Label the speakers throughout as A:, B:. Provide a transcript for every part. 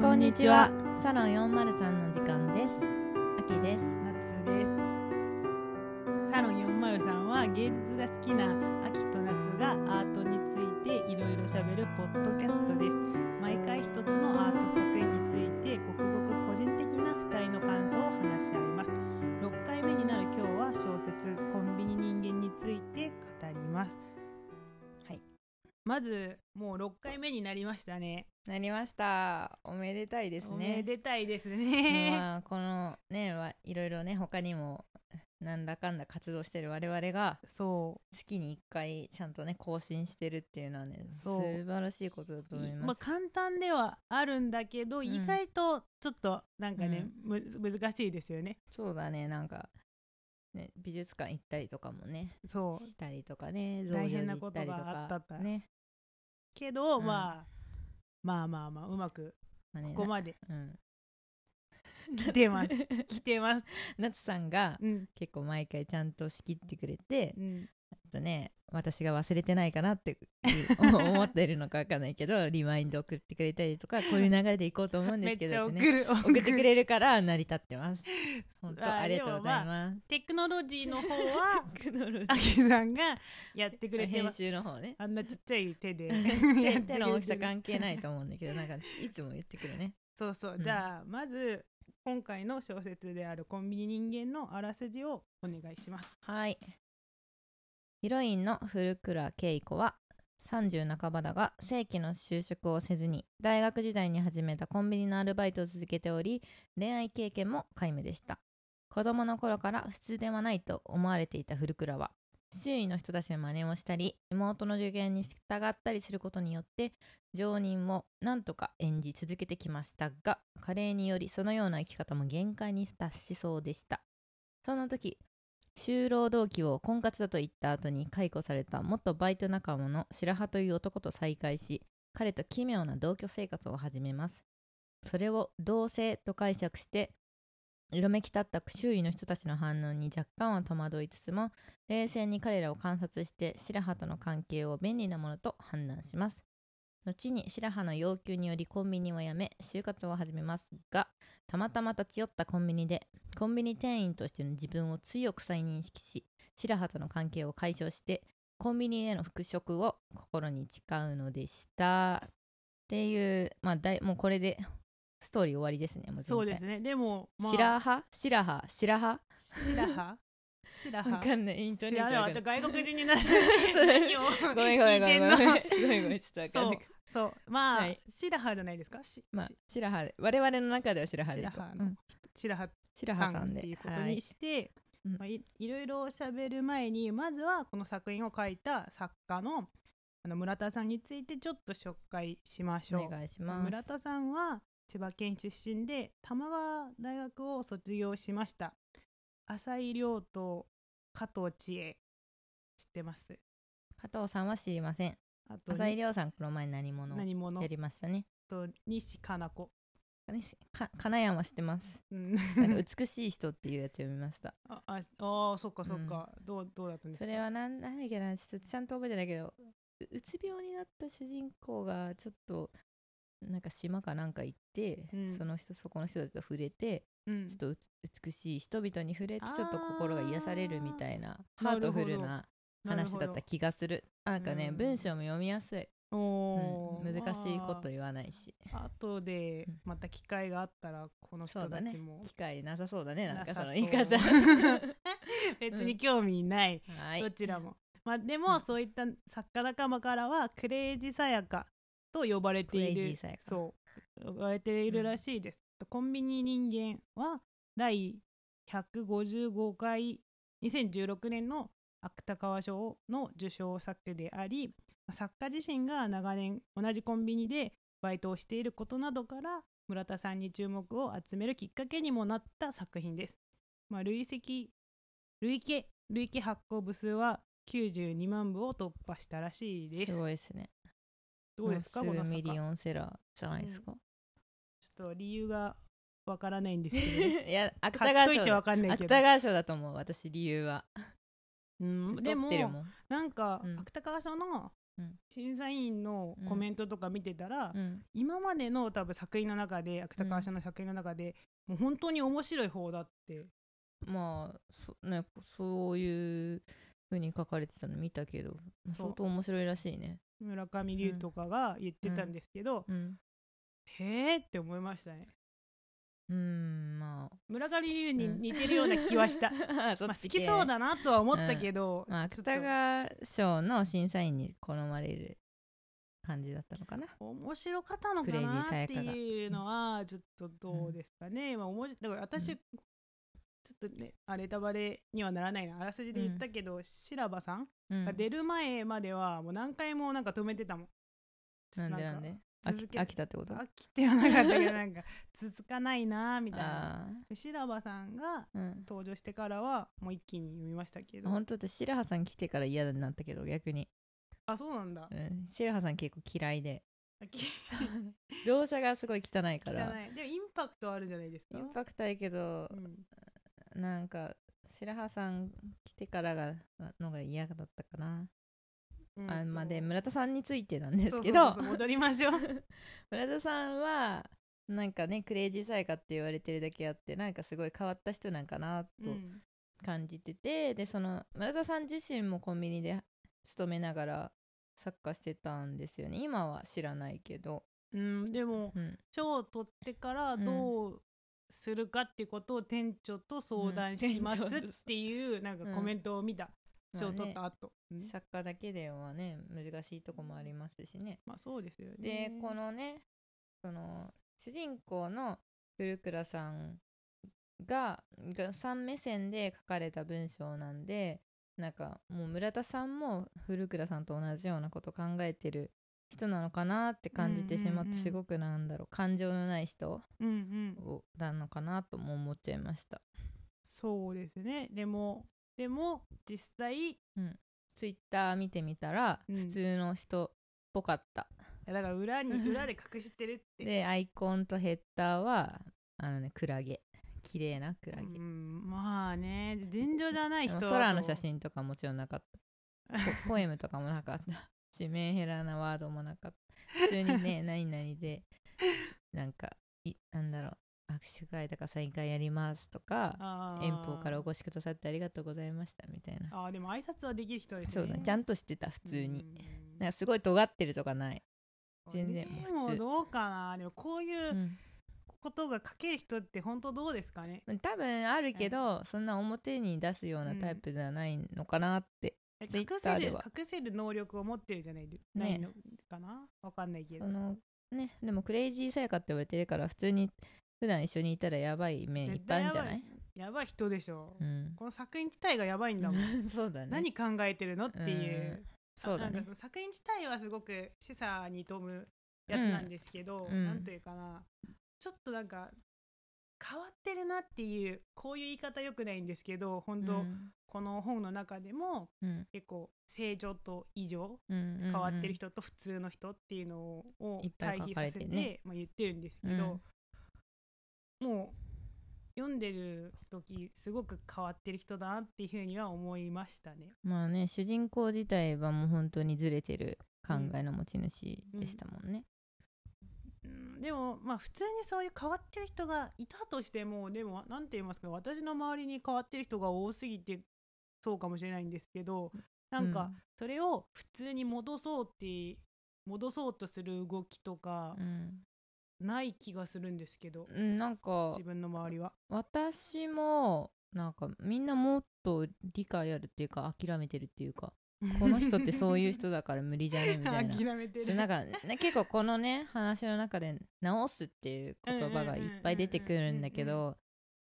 A: こんにちは。サロン403の時間です。秋です。
B: 夏ですサロン403は芸術が好きな秋と夏がアートについていろいろしゃべるポッドキャストです毎回一つのアート作品についてごくごく個人的な2人の感想を話し合います6回目になる今日は小説「コンビニ人間」について語りますまずもう6回目になりましたね。
A: なりました。おめでたいです
B: お
A: ね。
B: めでたいですね。
A: まあこのねはいろいろね他にもなんだかんだ活動してる我々が
B: そう。
A: 月に1回ちゃんとね更新してるっていうのはね素晴らしいことだと思い
B: まあ、
A: ます。
B: 簡単ではあるんだけど、
A: ん。
B: 意外とちょっとなんかね、む難しいですよね。
A: そうだねなんかね美術館行ったりとかもね
B: そう。
A: したりとかね
B: 大変なことがあった。
A: ね
B: けど、
A: うん。
B: まあまあまあまあうまく
A: まあね
B: ここまで。
A: うん。
B: 来てます。来てます。
A: 夏さんが
B: うん。
A: 結構毎回ちゃんと仕切ってくれて
B: うん。
A: あとね私が忘れてないかなって 思ってるのか分かんないけどリマインド送ってくれたりとかこういう流れでいこうと思うんですけ
B: めっちゃ送る。
A: 送ってくれるから成り立ってます。本当
B: あ
A: りがとうございます、
B: テクノロジーの方は
A: テクノロジ
B: あきさんがやってくれて
A: ー編集の方ね。
B: あんなちっちゃい手で。
A: 手の大きさ関係ないと思うんだけどなんかいつも言ってくるね。
B: そうそう、
A: うん。
B: じゃあまず今回の小説である「コンビニ人間」のあらすじをお願いします。
A: はいヒロインの古倉恵子は30半ばだが正規の就職をせずに大学時代に始めたコンビニのアルバイトを続けており恋愛経験も皆無でした。子供の頃から普通ではないと思われていた古倉は周囲の人たちの真似をしたり妹の助言に従ったりすることによって常人を何とか演じ続けてきましたが加齢によりそのような生き方も限界に達しそうでした。その時就労動機を婚活だと言った後に解雇された元バイト仲間の白羽という男と再会し彼と奇妙な同居生活を始めます。それを同性と解釈して色めき立った周囲の人たちの反応に若干は戸惑いつつも冷静に彼らを観察して白羽との関係を便利なものと判断します。後に白羽の要求によりコンビニを辞め就活を始めますがたまたま立ち寄ったコンビニでコンビニ店員としての自分を強く再認識し白羽との関係を解消してコンビニへの復職を心に誓うのでした。っていうまあだいもうこれでストーリー終わりですねもう
B: そうですね。でも、まあ、
A: 白羽？白羽？白羽？
B: 白羽？白
A: わ
B: 羽。
A: かんない。イントネーション
B: 知ら外国人になる。何を？
A: ごめんごめんごめんごめん。ごめんちょっとわかんない
B: そう。まあ、
A: はい。
B: 白羽じゃないですか？し
A: まあ
B: し。
A: 白羽。で我々の中では白羽でいこう。
B: 白羽の。
A: うん。
B: 白羽
A: 白羽さん
B: っていうことにして、
A: うん
B: まあ、いいろいろ喋る前にまずはこの作品を書いた作家のあの村田さんについてちょっと紹介しましょう。
A: お願いします。
B: 村田さんは千葉県出身で玉川大学を卒業しました。浅井亮と加藤千恵知ってます？
A: 加藤さんは知りません。
B: あと
A: 浅井亮さんこの前何者
B: 何者？
A: やりましたね。
B: と西加奈子、
A: か金山知ってます？
B: うん、
A: なんか美しい人っていうやつ読みました。
B: あああーそっかそっか、どうどうだったんですか？
A: それはなんなんだっけなちょっとちゃんと覚えてないけどううつ病になった主人公がちょっとなんか島かなんか行って、
B: うん。
A: その人そこの人たちと触れて
B: うん。
A: ちょっとう美しい人々に触れてちょっと心が癒されるみたいなハートフルな話だった気がする。なんかね、
B: うん
A: 文章も読みやすい、難しいこと言わないし。
B: あ後で
A: うん。
B: また機会があったらこの人たちも、
A: 機会なさそうだねなんかその言い方。
B: 別に興味ない、
A: はい。
B: どちらも。まあで
A: うん。
B: もそういった作家仲間からはクレイジーさやかと呼ばれている。そう。呼ばれているらしいです、コンビニ人間は第155回2016年の芥川賞の受賞作であり作家自身が長年同じコンビニでバイトをしていることなどから村田さんに注目を集めるきっかけにもなった作品です。まあ、累積累計累計発行部数は92万部を突破したらしいです。
A: すごいですね
B: どうですかこの
A: ミリオンセラーじゃないですか、
B: ちょっと理由がわからないんですけど、ね、
A: いや芥川賞だ。
B: かんない
A: 芥。川賞だと思う私理由は。
B: うん、でもなんか、
A: うん。
B: 芥川賞の
A: うん。
B: 審査員のコメントとか見てたら、
A: うん。
B: 今までの多分作品の中で芥川賞の作品の中で、もう本当に面白い方だって。
A: まあそ,、ね、そういう風に書かれてたの見たけど相当面白いらしいね。
B: 村上龍とかが言ってたんですけど、
A: うん
B: へーって思いましたね。
A: うんまあ
B: 村上龍に
A: うん。
B: 似てるような気はした、まあ、好きそうだなとは思ったけど、
A: まあ、
B: ちょっと。
A: 芥川賞の審査員に好まれる感じだったのかな。
B: 面白かったのか
A: クレイジー
B: なっていうのはちょっとどうですかね、まあ、おもしだから私、
A: うん。
B: ちょっとねあネタバレにはならないなあらすじで言ったけど、白羽さん
A: うん。
B: が出る前まではもう何回もなんか止めてたもん。
A: なんでなんで？飽き飽きたってこと？
B: 飽きてはなかったけどなんか 続かないなーみたいな。
A: あ
B: 白羽さんが登場してからはもう一気に読みましたけど。
A: 本当と白羽さん来てから嫌になったけど逆に、
B: あそうなんだ。
A: うん、白羽さん結構嫌いで。描写 がすごい汚いから。
B: 汚い。でもインパクトあるじゃないですか。
A: インパクトあるけど
B: う、ん。
A: なんか白羽さん来てからがのが嫌だったかな、
B: うん
A: あまあで村田さんについてなんですけど。
B: 戻りましょう。
A: 村田さんはなんかねクレイジーサイカって言われてるだけあってなんかすごい変わった人なんかなと
B: うん。
A: 感じてて、でその村田さん自身もコンビニで勤めながらサッカーしてたんですよね。今は知らないけど、
B: うん、でも
A: うん、
B: 賞を取ってから
A: うん。
B: どうするかっていうことを店長と相談します
A: うん
B: っていうなんかコメントを見た。
A: うん
B: 賞を取った後、うん。
A: サッカーだけではね難しいとこもありますしね。
B: まあそうですよね。
A: でこのねその主人公の古倉さんががさん目線で書かれた文章なんでなんかもう村田さんも古倉さんと同じようなこと考えてる人なのかなって感じてしまって、すごくなんだろう感情のない人なのかなとも思っちゃいました。
B: そうですね。でもでも実際
A: ツイッター見てみたら
B: うん。
A: 普通の人っぽかった、
B: だから裏に 裏で隠してるって。
A: でアイコンとヘッダーはあのねクラゲ。綺麗なクラゲ、
B: うんまあね。尋常じゃない
A: で
B: 人
A: も空の写真とかもちろんなかった。ポ ポエムとかもなかった。しメンヘラなワードもなかった。普通にね 何々でなんかいなんだろう握手会とかサイン会やりますとか遠方からお越しくださってありがとうございましたみたいな。
B: あーでも挨拶はできる人ですね。
A: そうだちゃんとしてた普通に。
B: うん。
A: なんかすごい尖ってるとかない、全然もう
B: どうかな。でもこういううん。ことが書ける人って本当どうですかね？
A: 多分あるけど、そんな表に出すようなタイプじゃないのかなって、
B: え
A: ツイッ
B: 隠せる
A: ターでは
B: 隠せる能力を持ってるじゃない？で、ないのかな？わかんないけど。
A: そのねでもクレイジーさやかって言われてるから普通に普段一緒にいたらやばい面いっぱいあるんじゃない？
B: やばい。人でしょ、
A: うん。
B: この作品自体がやばいんだもん。
A: そうだね。
B: 何考えてるのっていう、
A: そうだね。
B: あなんかその作品自体はすごく示唆に富むやつなんですけど、
A: うん。
B: なんというかな。ちょっとなんか変わってるなっていうこういう言い方よくないんですけど本当、
A: うん。
B: この本の中でも
A: うん。
B: 結構正常と異常
A: うん
B: 変わってる人と普通の人っていうのを対比させて
A: ね
B: まあ、言ってるんですけど、もう読んでる時すごく変わってる人だなっていうふうには思いましたね。
A: まあね主人公自体はもう本当にずれてる考えの持ち主でしたもんね、
B: うん。でもまあ普通にそういう変わってる人がいたとしてもでも何て言いますか私の周りに変わってる人が多すぎてそうかもしれないんですけどなんかそれを普通に戻そうって戻そうとする動きとか
A: うん、
B: ない気がするんですけど。
A: うん、なんか
B: 自分の周りは。
A: 私もなんかみんなもっと理解あるっていうか諦めてるっていうかこの人ってそういう人だから無理じゃねみたいな。
B: 諦めてる。
A: なんか、ね、結構このね話の中で「直す」っていう言葉がいっぱい出てくるんだけど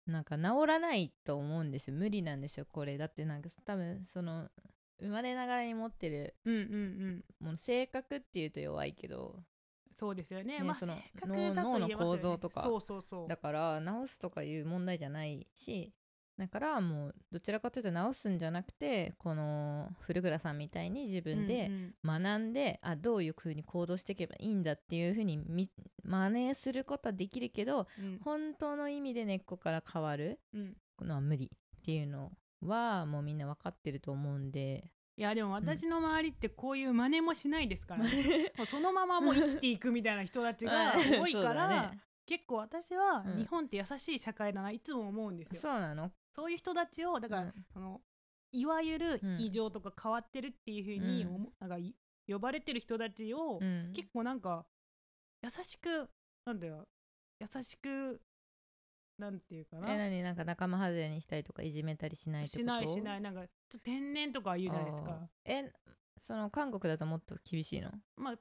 A: なんか治らないと思うんですよ。無理なんですよこれ。だってなんか多分その生まれながらに持ってる
B: うんうんうん。
A: もう性格っていうと弱いけど
B: そうですよね。
A: ねその
B: まあ性格
A: 脳
B: だと言えますよね。
A: 脳の構造とか。
B: そうそうそう。
A: だから治すとかいう問題じゃないしだからもうどちらかというと治すんじゃなくてこの古倉さんみたいに自分で、
B: うんうん。
A: 学んであどういう風に行動していけばいいんだっていう風にみ真似することはできるけど
B: うん。
A: 本当の意味で根っこから変わる
B: うん。
A: のは無理っていうのはもうみんな分かってると思うんで
B: いやでも私の周りってこういう真似もしないですから、ね。もうそのままもう生きていくみたいな人たちが 多いから、
A: だね。
B: 結構私は
A: うん。
B: 日本って優しい社会だないつも思うんですよ。
A: そうなの。
B: そういう人たちをだから、
A: うん。
B: そのいわゆる
A: うん。
B: 異常とか変わってるっていうふうに
A: うん。
B: 思、なんかい呼ばれてる人たちを、
A: うん。
B: 結構なんか優しくなんだよ優しくなんていうか
A: え
B: な
A: 何？なんか仲間外れにしたりとかいじめたりしない
B: しないしない。なんか天然とか言うじゃないですか。
A: えその韓国だともっと厳しいの？
B: まあ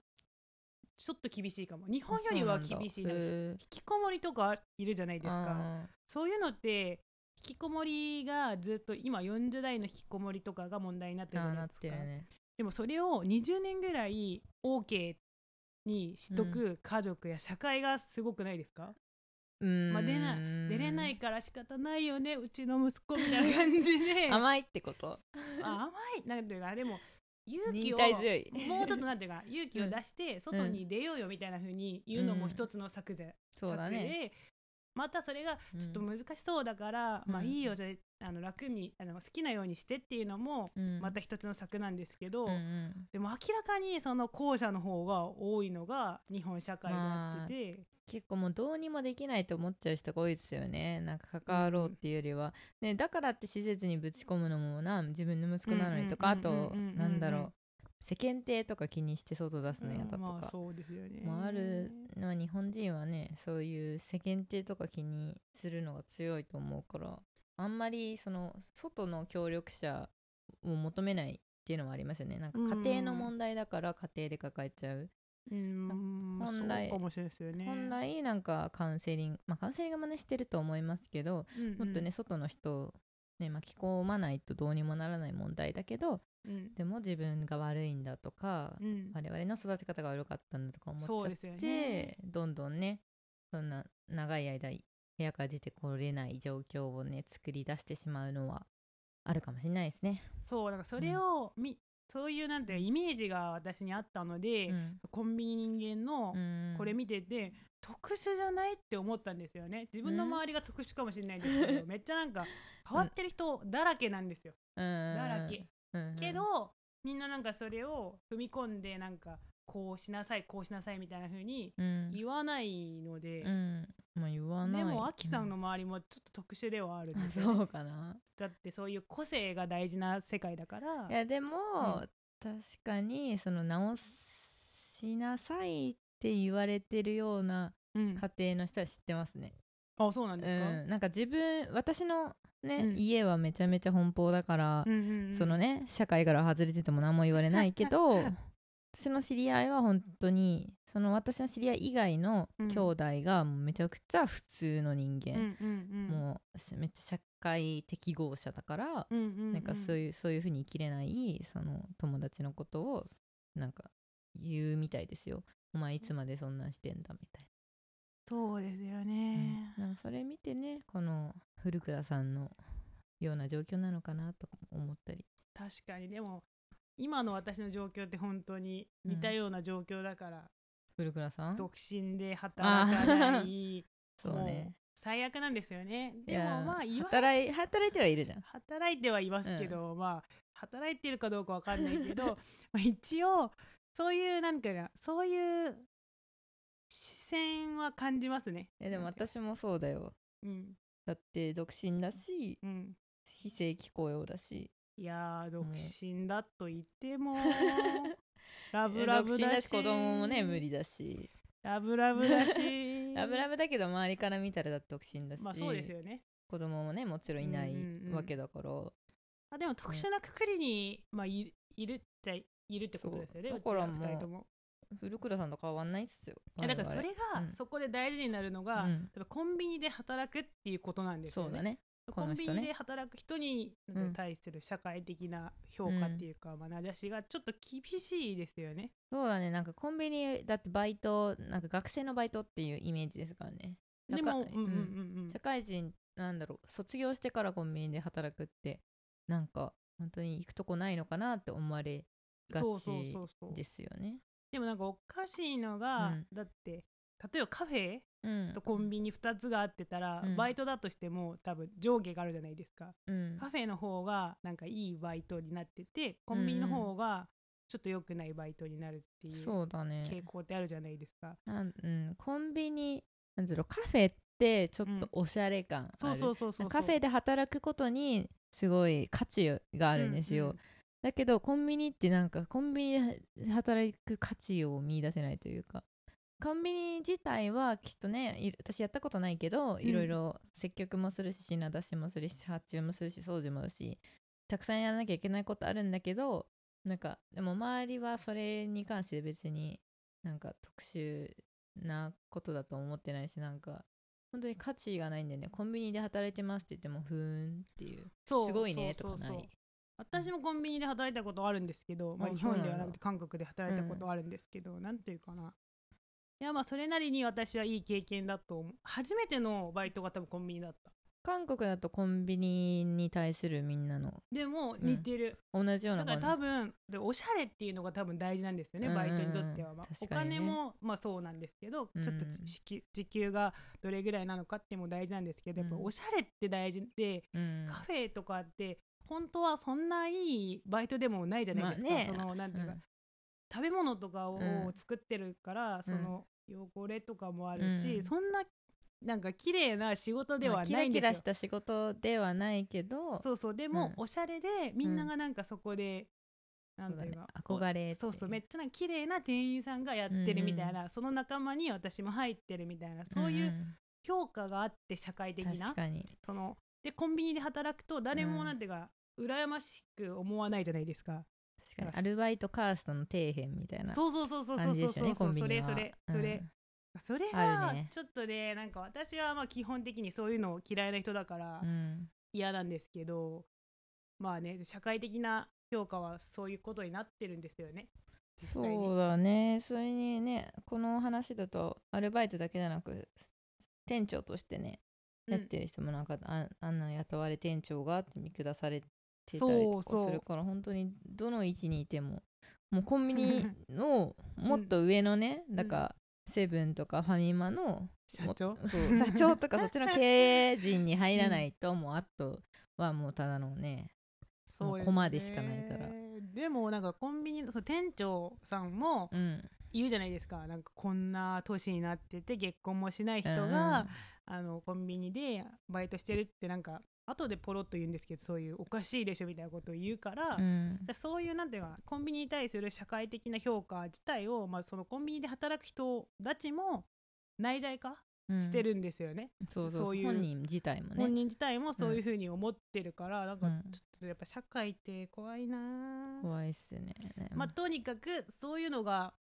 B: ちょっと厳しいかも。日本よりは厳しい引きこもりとかいるじゃないですか。
A: あ
B: そういうのって引きこもりがずっと今40代の引きこもりとかが問題になってるじゃないですか。
A: ね。
B: でもそれを20年ぐらい OK にしとく家族や社会がすごくないですか、まあ出な出れないから仕方ないよねうちの息子みたいな感じで。
A: 甘いってこと？
B: あ甘い。なんていうかでも勇気
A: 忍
B: をもうちょっとなんていうか 勇気を出して外に出ようよみたいな風に言うのも一つの策じゃ、
A: そうだね。
B: 策でまたそれが
A: うん。
B: ちょっと難しそうだから、まあ
A: うん
B: いいよじゃああの楽にあの好きなようにしてっていうのも
A: うん。
B: また一つの策なんですけど、
A: うんうん。
B: でも明らかにその後者の方が多いのが日本社会になってて、
A: 結構もうどうにもできないと思っちゃう人が多いですよね。なんか関わろうっていうよりは、ね、だからって施設にぶち込むのもな自分の息子なのにとか、あとなんだろう。世間体とか気にして外出すの嫌だとか。
B: うんまあ、そうですよね。
A: もあるのは日本人はねそういう世間体とか気にするのが強いと思うからあんまりその外の協力者を求めないっていうのはありますよね。なんか家庭の問題だから家庭で抱えちゃう、
B: うん。
A: 本来
B: そうかもしれない。ですよね。
A: 本来なんかカウンセリングまあカウンセリングもねしてると思いますけど
B: うんうん。
A: もっとね外の人をね巻き込まないとどうにもならない問題だけど
B: うん。
A: でも自分が悪いんだとか、
B: うん。
A: 我々の育て方が悪かったんだとか思っちゃって、
B: ね。
A: どんどんねそんな長い間部屋から出てこれない状況をね作り出してしまうのはあるかもしれないですね。
B: そうだからそれをみ、そういうなんてイメージが私にあったので、
A: うん。
B: コンビニ人間の
A: うん。
B: これ見てて、特殊じゃないって思ったんですよね。自分の周りが特殊かもしれないですけど、めっちゃなんか変わってる人だらけなんですよ、
A: うん。
B: だらけ、
A: うん。
B: けどみんななんかそれを踏み込んでなんかこうしなさいこうしなさいみたいな風に
A: うん。
B: 言わないので、
A: うん。まあ言わない。
B: でもアキさんの周りもちょっと特殊ではあるんで。す
A: そうかな。
B: だってそういう個性が大事な世界だから。
A: いやでも、
B: うん
A: 確かにその直しなさいって言われてるような
B: うん、
A: 家庭の人は知ってますね。
B: あそうなんですか、
A: うん、なんか自分私のね、
B: うん。
A: 家はめちゃめちゃ奔放だから、
B: うんうんうん。
A: そのね社会から外れてても何も言われないけど 私の知り合いは本当にその私の知り合い以外の
B: うん。
A: 兄弟がめちゃくちゃ普通の人間、もうめっちゃ社会適合者だから、なんかそういうそういう風に生きれないその友達のことをなんか言うみたいですよ。お前いつまでそんなんしてんだみたい
B: そうですよ
A: な、
B: ね、
A: うん。なんかそれ見てねこの古倉さんのような状況なのかなとか思ったり。
B: 確かに。でも今の私の状況って本当に似たような状況だから、
A: 古倉さん？
B: 独身で働かない。も
A: そうね。
B: 最悪なんですよね。でもまあ言わ
A: 働い働いてはいるじゃん。
B: 働いてはいますけど、まあ働いてるかどうかわかんないけど まあ一応そういうなんかなそういう視線は感じますね。
A: えでも私もそうだよ。
B: うん。
A: だって独身だし
B: うん。
A: 非正規雇用だし
B: いやー独身だと言っても ラブラブ
A: 独身
B: だし
A: だし子供もね無理だし。
B: ラブラブだし。
A: ラブラブだけど周りから見たらだって独身だし、
B: まあそうですよね。
A: 子供もねもちろんいない
B: うんうんうん
A: わけだから、
B: あでも特殊なくくりに、まあ、いいるっちゃいるってことですよね
A: そう。
B: うちら
A: だからもう
B: 二人とも。
A: 古倉さんと変わんないっすよ。
B: いやだからそれが、
A: うん。
B: そこで大事になるのが、
A: うん。
B: コンビニで働くっていうことなんですよね。
A: そうだねこ
B: コンビニで働く人に
A: うん
B: 対する社会的な評価っていうか、まあ、名指しがちょっと厳しいですよね。
A: そうだね。なんかコンビニだってバイトなんか学生のバイトっていうイメージですからね。
B: でも、
A: 社会
B: うんうんうんうん。
A: 社会人なんだろう卒業してからコンビニで働くってなんか本当に行くとこないのかなって思われがち
B: そうそう。
A: ですよね。
B: でもなんかおかしいのが、
A: うん。
B: だって例えばカフェ
A: うん。
B: とコンビニ2つがあってたら、
A: うん。
B: バイトだとしても多分上下があるじゃないですか、
A: うん。
B: カフェの方がなんかいいバイトになっててコンビニの方がちょっと良くないバイトになるっていう
A: そうだね。
B: 傾向ってあるじゃないですか、
A: うん、コンビニなんだろうカフェってちょっとおしゃれ感ある、
B: そうそうそうそう
A: カフェで働くことにすごい価値があるんですよ、
B: うんうん。
A: だけどコンビニってなんかコンビニで働く価値を見出せないというかコンビニ自体はきっとねい私やったことないけどいろいろ接客もするし品出しもするし発注もするし掃除もするしたくさんやらなきゃいけないことあるんだけどなんかでも周りはそれに関して別になんか特殊なことだと思ってないしなんか本当に価値がないんでね。コンビニで働いてますって言ってもふーんっていう。
B: そう。
A: すごいねとかない。
B: 私もコンビニで働いたことあるんですけど、まあ、
A: あ
B: 日本では
A: な
B: くて韓国で働いたことあるんですけど、なんていうかないやまあそれなりに私はいい経験だと思う。初めてのバイトが多分コンビニだった。
A: 韓国だとコンビニに対するみんなの。
B: でも似てる、
A: 同じよう
B: だから多分でおしゃれっていうのが多分大事なんですよね、
A: うんうん
B: バイトにとっては、まあ、
A: ね。
B: 金もまあそうなんですけど、
A: うん
B: ちょっと時給時給がどれぐらいなのかっても大事なんですけどやっぱ
A: うん。
B: おしゃれって大事で、
A: うん。
B: カフェとかって本当はそんないいバイトでもないじゃないですか、
A: まあね。
B: そのなんていうか、
A: うん
B: 食べ物とかを
A: うん。
B: 作ってるから、その汚れとかもあるし、
A: うん。
B: そんななんか綺麗な仕事では
A: まあキラ
B: ないんですよ。
A: キラした仕事ではないけど
B: そうそう。でも、
A: うん。
B: おしゃれでみんながなんかそこで、なんていうか、
A: ね。憧れ
B: そうそうめっちゃなんか綺麗な店員さんがやってるみたいな、その仲間に私も入ってるみたいなそういう
A: ん。
B: 評価があって社会的な、
A: 確かに。
B: そのでコンビニで働くと誰もなんていうか、羨ましく思わないじゃないですか。
A: 確かに。アルバイトカーストの底辺みたいな
B: そうそうそうそうそうそうそうそれそれそれ、それがちょっとねなんか私はまあ基本的にそういうの嫌いな人だから
A: うん。うん
B: 嫌なんですけど、まあね社会的な評価はそういうことになってるんですよね。
A: そうだね。それにねこの話だとアルバイトだけじゃなく店長としてね、
B: うん。
A: やってる人もなんかああんな雇われ店長がって見下されてたりとかするから本当にどの位置にいても。もうコンビニ のもっと上のね、
B: ん。
A: だからセブンとかファミマの
B: 社長？
A: もそう 社長とかそっちの経営陣に入らないと、もうあとはもうただのね
B: そうよね。
A: コマでしかないから。
B: でもなんかコンビニのそう店長さんも
A: うん。
B: 言うじゃないですか。なんかこんな年になってて結婚もしない人が、あのコンビニでバイトしてるってなんか後でポロッと言うんですけどそういうおかしいでしょみたいなことを言うから、
A: うん。
B: でそういうなんていうかコンビニに対する社会的な評価自体を、まあ、そのコンビニで働く人たちも内在化
A: うん。
B: してるんですよね、
A: そうそう
B: そう。
A: 本人自体もね。
B: 本人自体もそういうふうに思ってるから、なんか
A: うん
B: ちょっとやっぱ社会って怖いなぁ。
A: 怖いっすね。
B: まあとにかくそういうのが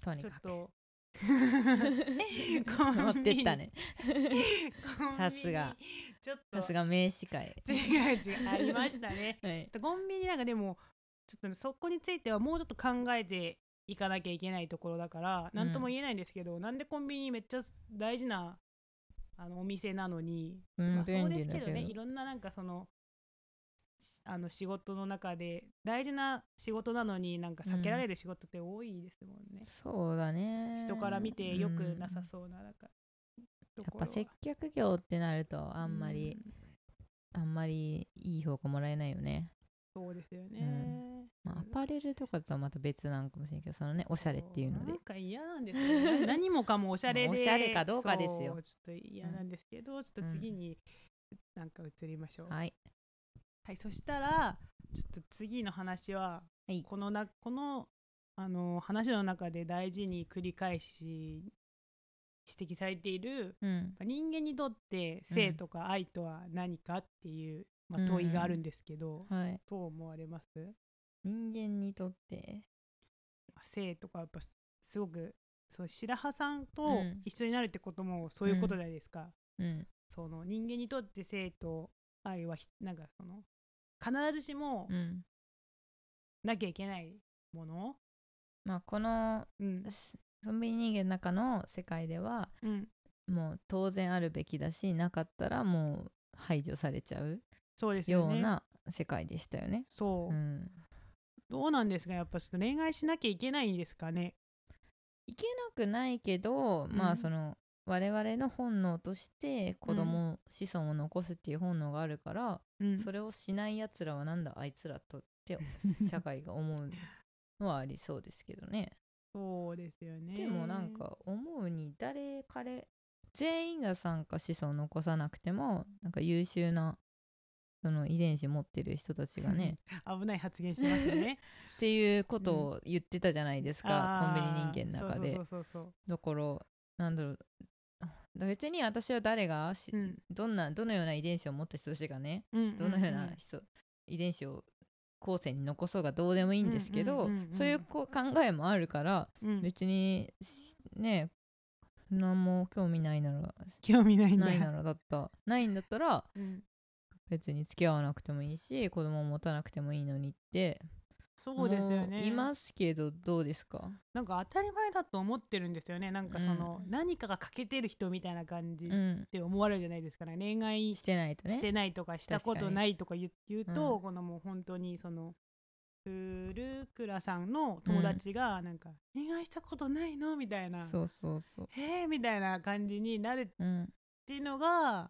B: ちょっと
A: 持ってったね。
B: コンビニ。
A: さすが。
B: ちょっと。
A: さすが名司会。
B: 違う違うありましたね。
A: はい。
B: コンビニなんかでもちょっとねそこについてはもうちょっと考えていかなきゃいけないところだから何とも言えないんですけど、なんでコンビニめっちゃ大事なあのお店なのに、
A: うん
B: まあ、そう
A: 便
B: ですけ
A: ど
B: ど。ねいろんななんかそのしあの仕事の中で大事な仕事なのになんか避けられる仕事って多いですもんね、
A: そうだね。
B: 人から見てよくなさ
A: うん
B: そうななんかと
A: やっぱ接客業ってなるとあんまり、あんまりいい評価もらえないよね、
B: そうですよね、
A: まあ、アパレルとかとはまた別なんかもしれんけどそのねおしゃれっていうので。
B: なんか嫌なんですよね。何もかもおしゃれで
A: まあおしゃれかどうかですよ。
B: ちょっと嫌なんですけど、ちょっと次になんか移りましょう、
A: はい
B: はいそしたらちょっと次の話は、
A: はい。
B: このなこのあの話の中で大事に繰り返し指摘されている
A: うん。
B: 人間にとって性とか愛とは何かっていう、まあ、問いがあるんですけど、
A: はい。
B: どう思われます？
A: 人間にとって？
B: 性とかやっぱすごくそう白羽さんと
A: うん。
B: 一緒になるってこともそういうことじゃないですか、
A: うん。
B: その人間にとって性と愛はひなんかその必ずしも
A: うん。
B: なきゃいけないもの、
A: まあこの
B: うん。
A: すコンビニ人間の中の世界では
B: うん、
A: もう当然あるべきだしなかったらもう排除されちゃう
B: よ
A: うな世界でしたよね。
B: そう、
A: うん、
B: どうなんですか？やっぱちょっと恋愛しなきゃいけないんですかね？
A: いけなくないけど、ま
B: うん。
A: あその我々の本能として子供、子孫を残すっていう本能があるから、
B: うん。
A: それをしないやつらはなんだあいつらとって社会が思うのはありそうですけどね。
B: そうですよね。
A: でもなんか思うに誰彼全員が参加子孫を残さなくてもなんか優秀なその遺伝子持ってる人たちがね
B: 危ない発言しますよね。
A: っていうことを言ってたじゃないですか、コンビニ人間の中で。
B: そうそうそう。
A: だからなんだろう別に私は誰が
B: ううん。
A: どんなどのような遺伝子を持った人たちがね
B: うん
A: どのような人、遺伝子を後世に残そうがどうでもいいんですけど、
B: うんうんうんうん
A: そういうこう考えもあるから
B: うん。うん
A: 別にしね何も興味ないなら
B: 興味ない
A: ないならだった。ないんだったら
B: うん。
A: 別に付き合わなくてもいいし子供を持たなくてもいいのにって
B: そうですよね。
A: 思いますけどどうですか？
B: なんか当たり前だと思ってるんですよね。なんかその、
A: うん。
B: 何かが欠けてる人みたいな感じっ
A: うん。
B: て思われるじゃないですかね。恋愛
A: してないとね。
B: してないとかしたことないとか言うと、
A: うん。
B: このもう本当にその古倉さんの友達がなんか、恋愛したことないの？みたいな。
A: そうそうそう、
B: えー、みたいな感じになるっ
A: うん、
B: ていうのが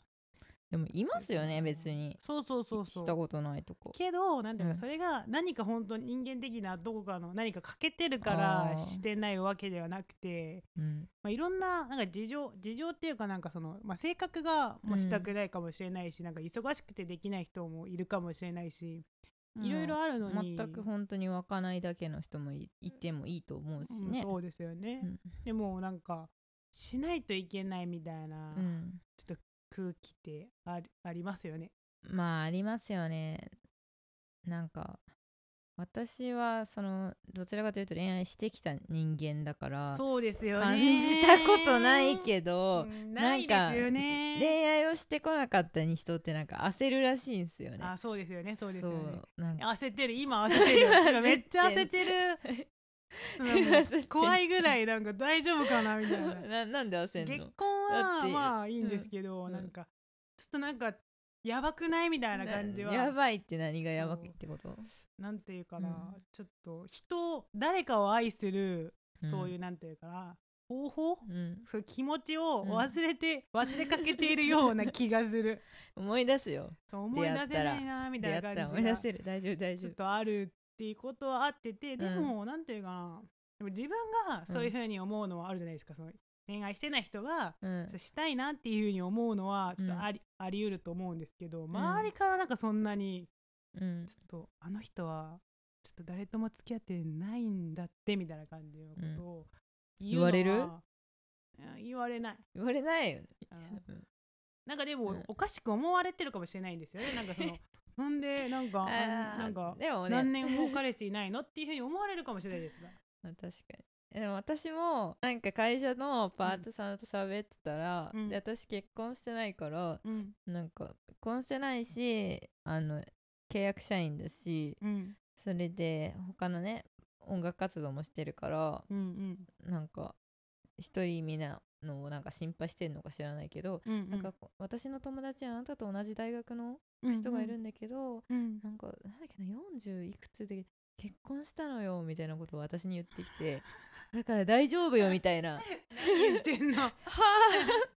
A: でもいますよね別に。
B: そうそうそうそう。
A: したことないとこ。
B: けどなんていうか、
A: うん
B: それが何か本当に人間的などこかの何か欠けてるか
A: あ
B: ら
A: ー。
B: してないわけではなくて、
A: うん。
B: まあ、いろんななんか事情事情っていうかなんかその、まあ、性格がもうしたくないかもしれないし、なんか忙しくてできない人もいるかもしれないしいろいろあるのに、
A: 全く本当に湧かないだけの人もいいてもいいと思うしね、
B: うんそうですよね、
A: うん。
B: でもなんかしないといけないみたいな、
A: うん。
B: ちょっと空気ってありありますよね。
A: まあありますよね。なんか私はそのどちらかというと恋愛してきた人間だから
B: そうですよね。
A: 感じたことないけど、
B: うん
A: なんか。恋愛をしてこなかった人ってなんか焦るらしいんですよね。
B: あそうですよねそうですよね。
A: なんか。
B: 焦ってる今焦ってる。今めっちゃ焦ってる 怖いぐらいなんか大丈夫かなみたいな。
A: ななんで焦ん
B: 結
A: の
B: 婚
A: だって。
B: はまあいいんですけど、
A: うん。
B: なんかちょっとなんかやばくないみたいな感じは。
A: やばいって何がやばいってこと？
B: なんていうかな、
A: うん。
B: ちょっと人誰かを愛する
A: うん。
B: そういうなんていうかな、方法？
A: うん。
B: そういう気持ちを
A: うん
B: 忘れて、忘れかけているような気がする。
A: 思い出すよ。
B: そう思い出せないなみたいな感じが。
A: 思い出せる。大丈夫大
B: ちょっ
A: 丈夫
B: とあるっていうことはあっててでも、なんていうかなでも自分がそういうふうに思うのはあるじゃないですか、その恋愛してない人が
A: うん。
B: したいなっていうふうに思うのはちょっとあり,、あり得ると思うんですけど周りからなんかそんなに
A: うん。
B: ちょっとあの人はちょっと誰とも付き合ってないんだってみたいな感じのことを言
A: われる？
B: 言われない。
A: 言われないよね。
B: うん。なんかでも、
A: うん。
B: おかしく思われてるかもしれないんですよね。なんかその なんでなんかなんか
A: でもね。
B: 何年も彼氏いないのっていうふうに思われるかもしれないですが。
A: まあ確かに。えでも私もなんか会社のパートさんと喋ってたら、
B: うん。
A: で私結婚してないから
B: うん。
A: なんか結婚してないしあの契約社員だし
B: うん。
A: それで他のね音楽活動もしてるから
B: うん
A: なんか一人みんなのをなんか心配してんのか知らないけど、
B: うんうん。
A: なんか私の友達はあなたと同じ大学の
B: うん
A: 人がいるんだけど、
B: うん。
A: なんかなんだっけな40いくつで結婚したのよみたいなことを私に言ってきて だから大丈夫よみたいな。
B: 言ってんの？
A: あ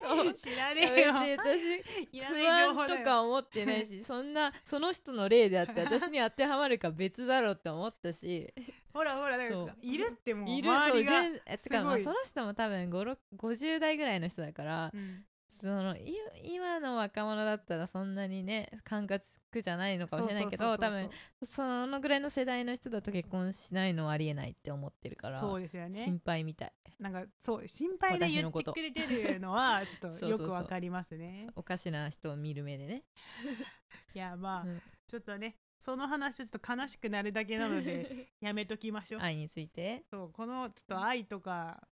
A: と。
B: 知ら
A: 別
B: ねえよ。
A: に私不安とか思ってないしそんなその人の例であって私に当てはまるか別だろうって思ったし。
B: ほらほらいるってもう
A: いる。
B: 周りが
A: そう全かその人も多分5 50代ぐらいの人だから
B: うん
A: そのい今の若者だったらそんなにね感覚じゃないのかもしれないけど多分そのぐらいの世代の人だと結婚しないのはありえないって思ってるから
B: そうですよね。
A: 心配みたい。
B: なんかそう心配で言ってくれてるのは ちょっとよくわかりますね。
A: おかしな人を見る目でね、
B: いやまあ、
A: うん。
B: ちょっとねその話ちょっと悲しくなるだけなので やめときましょう、
A: 愛について。
B: そうこのちょっと愛とか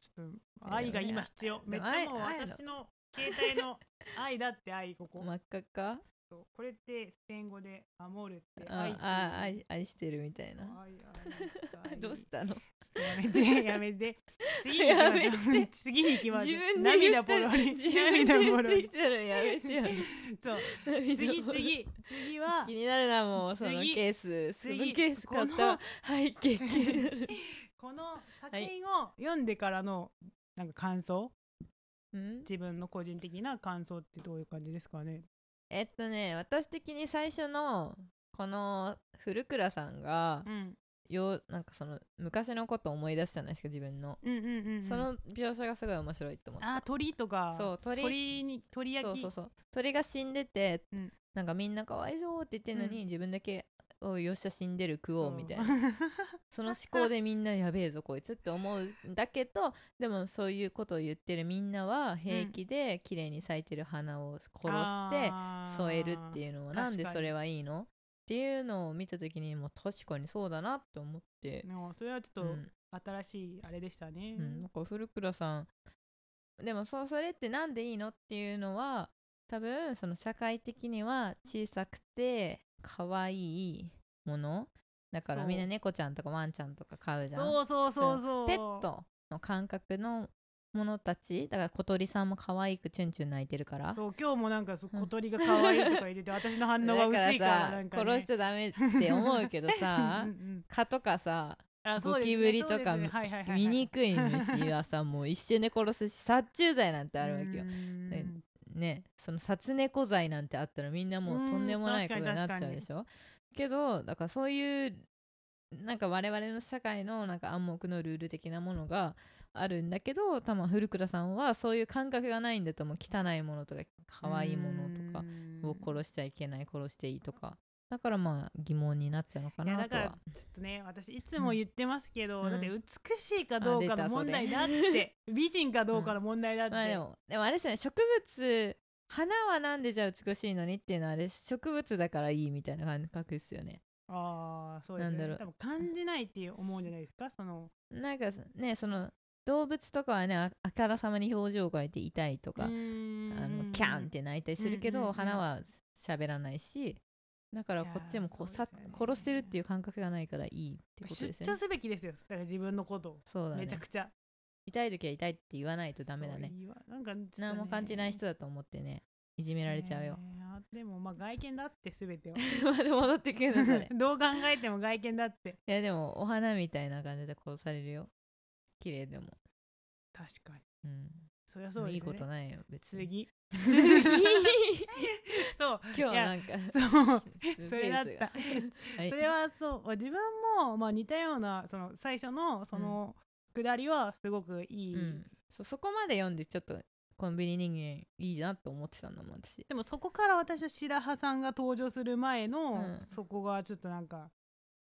B: ちょっと愛が今必要。めっちゃもう私の携帯の愛だって愛ここ、
A: 真っ赤っか？
B: そう。これってスペイン語でアモールって
A: あ
B: 愛って
A: あ愛愛してるみたいな。
B: 愛愛した愛。
A: どうしたの？
B: やめて やめて。次に行きましょう。次に行きましょう。涙ポロリ
A: 自分で言ってきたらやめてよ。
B: そう。
A: 涙
B: 次次次は
A: 気になるなもうその
B: 次
A: ケース。その
B: 次
A: ケース買った。わ背景気になる
B: この作品を読んでからのなんか感想、自分の個人的な感想ってどういう感じですかね？
A: えっとね私的に最初のこの古倉さんが
B: うん。
A: よなんかその昔のことを思い出すじゃないですか自分の、
B: うんうんうんうん。
A: その描写がすごい面白いと思って。
B: あー鳥とか。
A: そう鳥。
B: 鳥に鳥焼き。
A: そうそうそう。鳥が死んでて、
B: うん。
A: なんかみんなかわいそうって言ってんのに、
B: うん。
A: 自分だけ「おいよっしゃ死ん。でる食おう」みたいな
B: な
A: その思考でみんなやべえぞこいつって思うんだけどでもそういうことを言ってるみんなは平気で綺麗に咲いてる花を殺して添えるって
B: う
A: いうのは
B: 確かに
A: なんでそれはいいのっていうのを見た時にもう確かにそうだなって思って、
B: のそれはちょっと
A: うん
B: 新しいあれでしたね、
A: うん、な んか古倉さんでもそうそれってなんでいいのっていうのは多分その社会的には小さくて可愛いもの？だからみんな猫ちゃんとかワンちゃんとか飼うじゃん？
B: そうそうそうそう。
A: ペットの感覚のものたち？だから小鳥さんも可愛くチュンチュン鳴いてるから。
B: そう今日もなんか小鳥が可愛いとか言ってて 私の反応が薄いからなんか、ね、
A: 殺しちゃダメって思うけどさ
B: うん
A: 蚊とかさゴキブリとか醜い虫はさもう一瞬で殺すし殺虫剤なんてあるわけよねねその殺猫剤なんてあったらみんなもうとんでもないことになっちゃうでしょ？けどだからそういうなんか我々の社会のなんか暗黙のルール的なものがあるんだけど多分古倉さんはそういう感覚がないんだと思う。汚いものとか可愛いものとかを殺しちゃいけない殺していいとかだからまあ疑問になっちゃうのか
B: いやだからちょっとね私いつも言ってますけど、
A: うん。
B: だって美しいかどうかの問題だって 美人かどうかの問題だって、
A: まあでもでもあれですよね植物花はなんでじゃあ美しいのにっていうのはあれ植物だからいいみたいな感覚ですよね。
B: ああそうですね。
A: なんだろう。
B: 多分感じないっていう思うんじゃないですか？その。
A: なんかねその動物とかはねああからさまに表情を変えて痛いとか、
B: あ
A: あのキャンって泣いたりするけど、
B: うんうんうん。
A: 花は喋らないしだからこっちもこうさ
B: ね。
A: 殺してるっていう感覚がないからいいってこと
B: 出
A: ですよね。
B: 張すべきですよ。だから自分のことを、
A: そうだね。
B: めちゃくちゃ。
A: 痛い時は痛いって言わないとダメだね。
B: なんかね。
A: 何も感じない人だと思ってね。いじめられちゃうよ、
B: でもまあ外見だってすべては。
A: まで戻ってくるのそれ。
B: どう考えても外見だって。
A: いやでもお花みたいな感じで殺されるよ。綺麗でも。
B: 確かに。
A: うん
B: そりゃそうですね。
A: いいことないよ別に。
B: 次。
A: 次。
B: そう。
A: 今日はなんか
B: そう。
A: ス
B: それだった。
A: がはい。
B: それはそう。自分も、まあ、似たようなその最初のその下りはすごくいい、
A: うん、そそこまで読んでちょっとコンビニ人間いいなと思ってたんだもん私
B: でもそこから私は白羽さんが登場する前の、
A: うん。
B: そこがちょっとなんか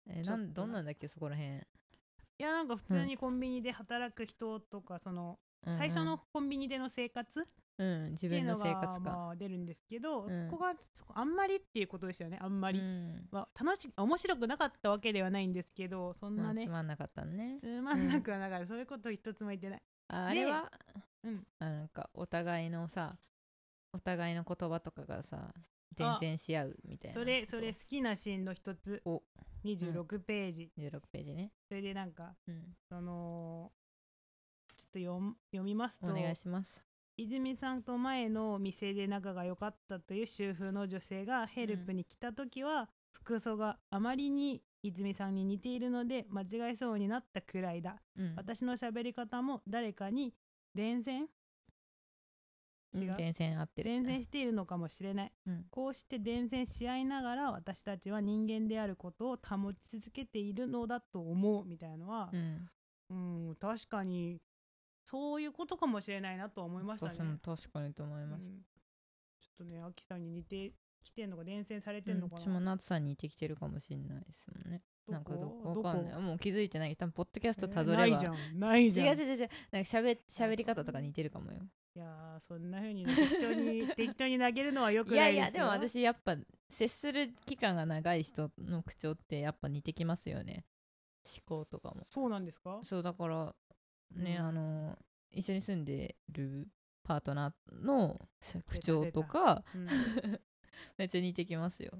A: えなんどんなんだっけそこらへん、
B: いやなんか普通にコンビニで働く人とか、その最初のコンビニでの生活？っ
A: うん自分の生
B: が、
A: 活か、
B: まあ、出るんですけど、
A: うん。
B: そこがそこあんまりっていうことですよねあんまり、
A: うん。
B: まあ、楽し面白くなかったわけではないんですけどそん
A: まあ、
B: なね、
A: つまんなかったのね。
B: つまんなくはなかった、そういうこと一つも言ってない。
A: ああれは、
B: うん。
A: あなんかお互いのさお互いの言葉とかがさ伝染し合うみたいな
B: それそれ好きなシーンの一つ。
A: お。
B: 26ページ、
A: 16ページね、
B: それでなんか
A: うん、
B: そのと読みますと
A: お願いします。
B: 泉さんと前の店で仲が良かったという主婦の女性がヘルプに来た時は、服装があまりに泉さんに似ているので間違えそうになったくらいだ、
A: うん。
B: 私の喋り方も誰かに伝染？違う、
A: 伝染合ってる。
B: 伝染しているのかもしれない。
A: うん。
B: こうして伝染し合いながら私たちは人間であることを保ち続けているのだと思うみたいなのは
A: う、ん。
B: うん、確かにそういうことかもしれないなとは思いましたね。
A: 確かにと思います、
B: うん。ちょっとね、アキさんに似てきてんのか伝染されて
A: うんん
B: のかな。
A: 私も夏さんに似てきてるかもしれないですもんね。なんかどこ？わかんない。もう気づいてない。多分ポッドキャスト
B: えー
A: たどれば、
B: ないじゃん。ないじゃん。
A: 違う違う違うなんか喋喋り方とか似てるかもよ。
B: いやー、そんな風にね適当に適当に投げるのはよく
A: い
B: ないですよ。
A: やいやでも私やっぱ接する期間が長い人の口調ってやっぱ似てきますよね。思考とかも。
B: そうなんですか？
A: そうだからね、
B: うん。
A: あの一緒に住んでるパートナーの口調とか
B: うん。
A: めっちゃ似てきますよ。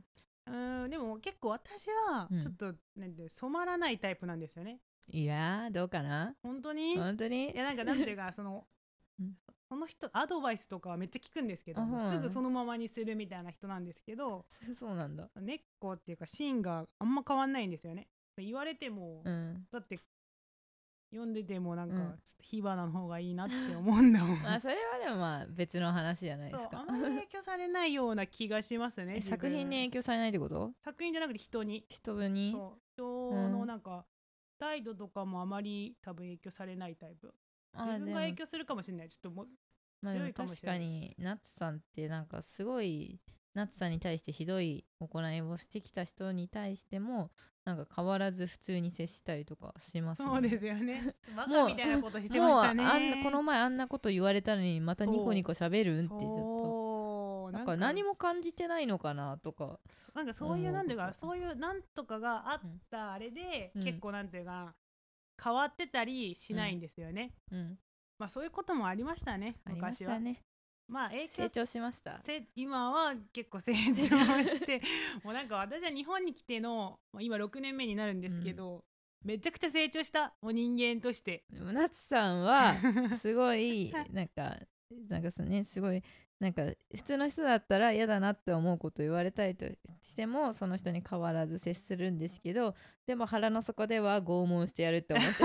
B: うーんでも結構私は
A: うん。
B: ちょっと、なんて染まらないタイプなんですよね。
A: いやーどうかな？
B: 本当に？
A: 本当に？
B: いやなんかなんていうか その、
A: うん。
B: その人アドバイスとかはめっちゃ聞くんですけどすぐそのままにするみたいな人なんですけど
A: そうなんだ。
B: 根っこっていうか芯があんま変わんないんですよね。言われても、
A: うん。
B: だって読んでてもなんか、
A: うん。
B: ちょっと火花の方がいいなって思うんだもん。
A: まあそれはでもまあ別の話じゃないですか。
B: んまり影響されないような気がしますね
A: 作品に影響されないってこと？
B: 作品じゃなくて人に。
A: 人に？
B: そう。人のなんか、態度とかもあまり多分影響されないタイプ。
A: あ
B: 自分が影響するかもしれない。ちょっとも強いかもし
A: 確
B: れない。
A: かにナッツさんってなんかすごいナッツさんに対してひどい行いをしてきた人に対してもなんか変わらず普通に接したりとかします
B: そうですよね。バカみたいなことしてま
A: もう
B: したね。
A: あんなこの前あんなこと言われたのにまたニコニコ喋るんってちょっと。なんか何も感じてないのかなとか。
B: なんかそういうなんていうかそういうなんとかがあったあれで、
A: うん。
B: 結構なんていうか変わってたりしないんですよね、
A: うん。
B: まあそういうこともありましたね
A: ありまし
B: 昔は
A: たね
B: まあ
A: 成長しました？
B: せ今は結構成長して もうなんか私は日本に来てのまあ今6年目になるんですけど、めちゃくちゃ成長したお人間として。
A: でもナツさんはすごいなんかなんかそうねすごいなんか普通の人だったら嫌だなって思うこと言われたりとしてもその人に変わらず接するんですけどでも腹の底では拷問してやるって思って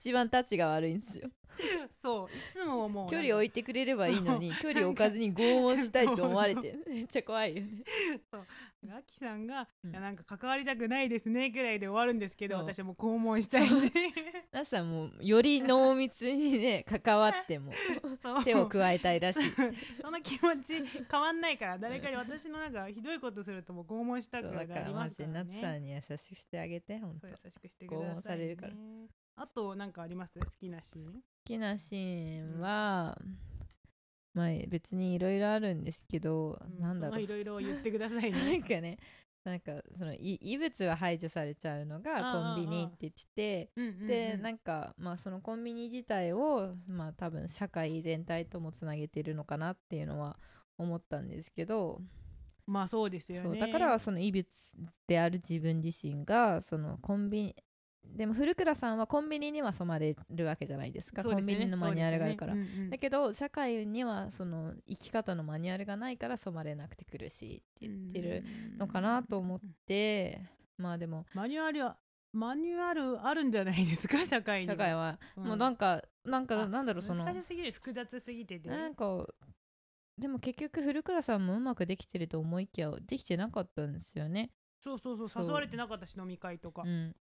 A: 一番タチが悪いんですよ。
B: そういつももう
A: 距離置いてくれればいいのに距離置かずに拷問したいと思われてめっちゃ怖いよね。
B: アキさんが、
A: うん。
B: いやなんか関わりたくないですねくらいで終わるんですけど
A: そう。
B: 私はもう拷問したいんで。
A: ナツさんもより濃密にね関わっても
B: そう。
A: 手を加えたいらしい。
B: その気持ち変わんないから誰かに私のなんかひどいことするともう拷問したくなりますから
A: マジでナツさ
B: ね
A: んに優しくしてあげてほんと。
B: そう
A: 好
B: 優しくしてください、ね、
A: 拷問されるから
B: あとなんかあります？好きなシーン。
A: きなシーンは、まあ別にいろいろあるんですけど、なんだろう。
B: いろいろ言ってください
A: なん
B: ね
A: かねなんかそのい異物は排除されちゃうのがコンビニって言ってて
B: うんうんうん。
A: でなんかまあそのコンビニ自体をまあ多分社会全体ともつなげてるのかなっていうのは思ったんですけど、
B: まあそうですよね。
A: だからその異物である自分自身がそのコンビニでも古倉さんはコンビニには染まれるわけじゃないですか。
B: ね。
A: コンビニのマニュアルがあるから、
B: ね。うんうん
A: だけど社会にはその生き方のマニュアルがないから染まれなくて苦しいって言ってるのかなと思って。まあでも
B: マニュアルはマニュアルあるんじゃないですか？社会に。
A: 社会は。
B: うん。
A: もうなんかなんか
B: あ
A: なんだろうその
B: 難しすぎる複雑すぎてて
A: なんかでも結局古倉さんもうまくできてると思いきやできてなかったんですよね。
B: そうそうそう
A: そう
B: 誘われてなかったし飲み会とか、
A: うん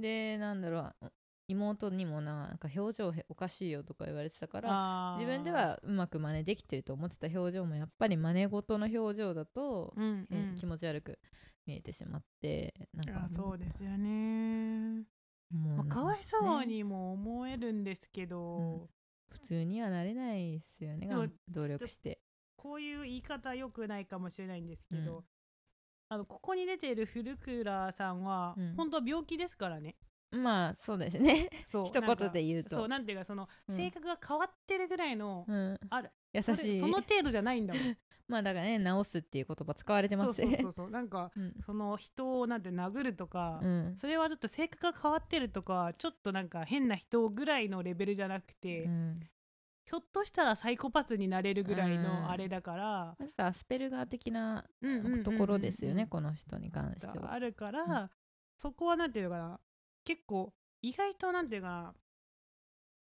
A: でなんだろう妹にもななんか表情へおかしいよとか言われてたから自分ではうまく真似できてると思ってた表情もやっぱり真似事の表情だと、
B: うんうん。
A: え気持ち悪く見えてしまってなんか。
B: あそうですよね、まあ、
A: もうな
B: かわいそうにも思えるんですけど、
A: うん。普通にはなれないですよね。努力して。
B: こういう言い方良くないかもしれないんですけど、
A: うん
B: あのここに出ている古倉さんは、
A: うん。
B: 本当は病気ですからね。
A: まあそうですね。
B: そう
A: 一言で言うと。
B: そうなんていうかその、
A: うん。
B: 性格が変わってるぐらいの、
A: うん。
B: ある。
A: 優
B: それ
A: しい。
B: その程度じゃないんだもん。
A: まあだからね直すっていう言葉使われてます。ね
B: そうそうそう。そうなんか
A: うん。
B: その人をなんて殴るとか、
A: うん。
B: それはちょっと性格が変わってるとかちょっとなんか変な人ぐらいのレベルじゃなくて、
A: うん
B: ひょっとしたらサイコパスになれるぐらい
A: うん
B: のあれだから、
A: スペルガー的な
B: うんうんうんうん。うん
A: ところですよねこの人に関しては。
B: あるから、そこはなんていうのかな。結構意外となんていうかな。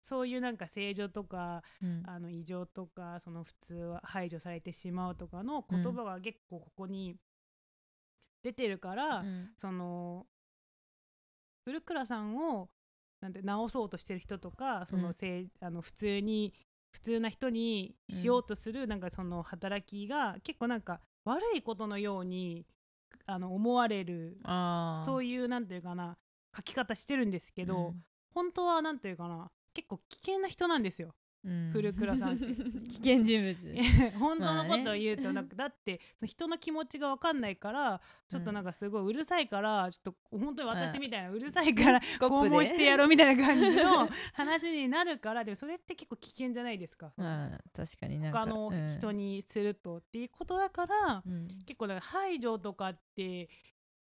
B: そういうなんか正常とか
A: うん。
B: あの異常とかその普通は排除されてしまうとかの言葉が結構ここに出てるから、
A: うん。
B: その古倉さんをなんて直そうとしてる人とかそのせい、あの普通に普通な人にしようとするなんかその働きが結構なんか悪いことのようにあの思われる
A: あ
B: そう
A: い
B: いうなんていうかな書き方してるんですけど、本当はなんていうかな結構危険な人なんですよ古倉さんって。
A: 危険人物。
B: 本当のことを言うとなんかだって人の気持ちが分かんないからちょっとなんかすごいうるさいからちょっと本当に私みたいなうるさいから 拷問してやろうみたいな感じの話になるからでもそれって結構危険じゃないですか。
A: まあ確かになんか
B: 他の
A: うん。
B: 人にするとっていうことだから
A: うん。
B: 結構だから排除とかって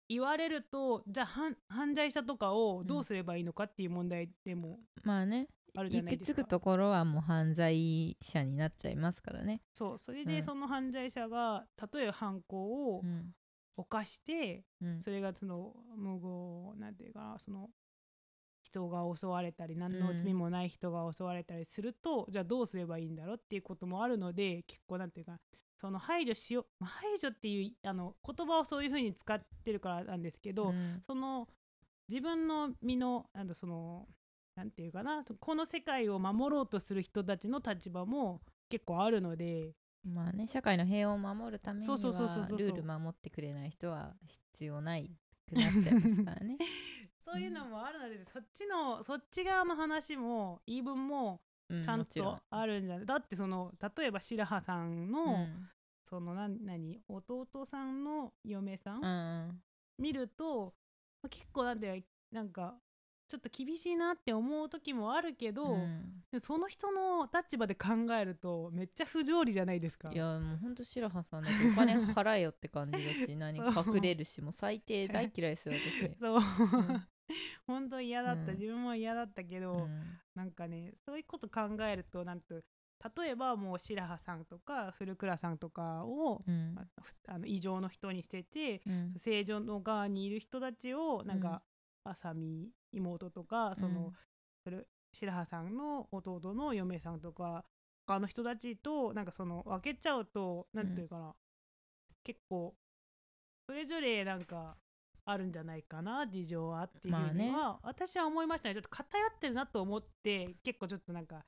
B: 言われるとじゃあ犯犯罪者とかをどうすればいいのかっていう問題でも。
A: まあね
B: あるじゃ
A: 行
B: ないですか。
A: き着くところはもう犯罪者になっちゃいますからね。
B: そうそれ
A: うん。
B: でその犯罪者が例えば犯行を
A: うん。
B: 犯して、
A: うん。
B: それがその無謀なんていうかなその人が襲われたり何の罪もない人が襲われたりすると、じゃあどうすればいいんだろうっていうこともあるので結構なんていうかその排除しようまあ排除っていうあの言葉をそういうふうに使ってるからなんですけど、
A: うん。
B: その自分の身のあのそのなんていうかなこの世界を守ろうとする人たちの立場も結構あるので。
A: まあね社会の平和を守るためにはルール守ってくれない人は必要ないくなっちゃいますからね。
B: そういうのもあるので、そっちのそっち側の話も言い分も
A: う
B: ちゃんとあるんじゃない、だってその例えば白羽さんの、
A: うん。
B: そのな何？弟さんの嫁さん、
A: うん
B: 見るとまあ結構なんてなんかちょっと厳しいなって思う時もあるけど、
A: うん。
B: その人の立場で考えるとめっちゃ不条理じゃないですか。
A: いやもうほんと白羽さんだってお金払えよって感じだし 何隠れるしもう最低大嫌いですよ私。
B: そう、
A: ん。
B: 本当嫌だった、
A: うん。
B: 自分も嫌だったけど、
A: うん。
B: なんかねそういうこと考えるとなんと例えばもう白羽さんとか古倉さんとかを、
A: うん。
B: あの異常の人に捨てて、
A: うん。
B: 正常の側にいる人たちをなんか、あさみ妹とかその、古白羽さんの弟の嫁さんとか他の人たちとなんかその分けちゃうとなんていうかな、結構それぞれなんかあるんじゃないかな事情はっていうふうには、私は思いましたね。ちょっと偏ってるなと思って結構ちょっとなんか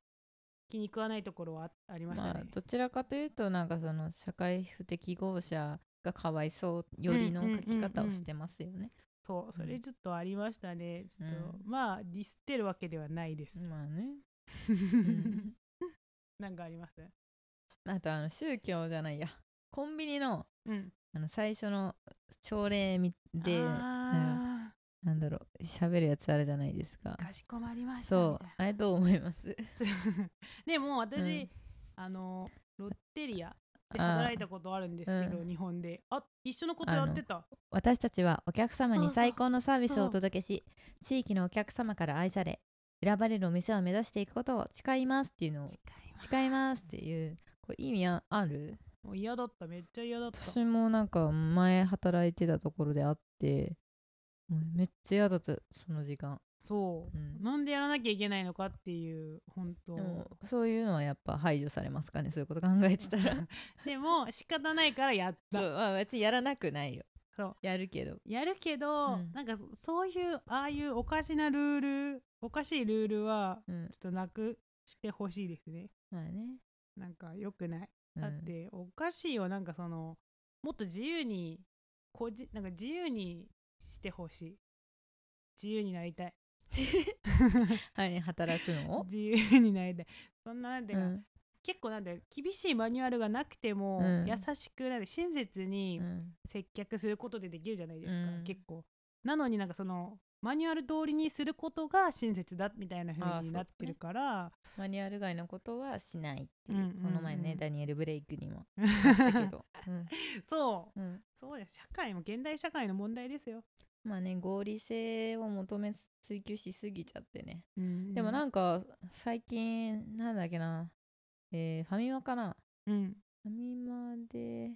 B: 気に食わないところはあありましたね。
A: まあどちらかというとなんかその社会不適合者がかわいそうよりの書き方をしてますよね。
B: そうそれちょっとありましたね。ちょっと、
A: う
B: まあディスってるわけではないです。
A: まあね。ん。
B: なんかあります？
A: あとあの宗教じゃないや。コンビニの
B: うん。
A: あの最初の朝礼みで
B: あ
A: なんだろう喋るやつあるじゃないですか。
B: ー。かしこまりました
A: そう。あれどう思います？
B: な でも私、
A: うん。
B: あのロッテリア。で働いたことあるんですけど、
A: うん。
B: 日本で。あ一緒のことやってた？
A: 私たちはお客様に最高のサービスをお届けし地域のお客様から愛され選ばれるお店を目指していくことを誓いますっていうのを誓います。っていうこれ意味あある？
B: もう嫌だった。めっちゃ嫌だった。
A: 私もなんか前働いてたところであってもうめっちゃ嫌だったその時間
B: そう、
A: うん。
B: なんでやらなきゃいけないのかっていう本当。
A: でもそういうのはやっぱ排除されますかねそういうこと考えてたら。
B: でも仕方ないからやった。
A: そう、まあ、別にやらなくないよ。
B: そう。
A: やるけど。
B: やるけど、
A: うん。
B: なんかそういうああいうおかしなルールおかしいルールは
A: うん。
B: ちょっとなくしてほしいですね。
A: まあね、
B: なんか良くない。
A: うん。
B: だっておかしいよなんかそのもっと自由にこじなんか自由にしてほしい。自由になりたい
A: はい働くの？を、
B: 自由になりたいそんななんていうか、
A: うん。
B: 結構なんで厳しいマニュアルがなくても、
A: うん。
B: 優しくなんで親切に
A: うん。
B: 接客することでできるじゃないですか、
A: うん。
B: 結構。なのになんかそのマニュアル通りにすることが親切だみたいな風になってるから。
A: マニュアル外のことはしないっていう,、
B: うんうんうん。
A: この前ねダニエル・ブレイクにも。あったけど、うん。
B: そう。
A: うん、
B: そうです。社会も現代社会の問題ですよ、
A: まあね合理性を求め追求しすぎちゃってね、でも
B: ん
A: なんか最近なんだっけな、えーファミマかな。
B: うん。
A: ファミマで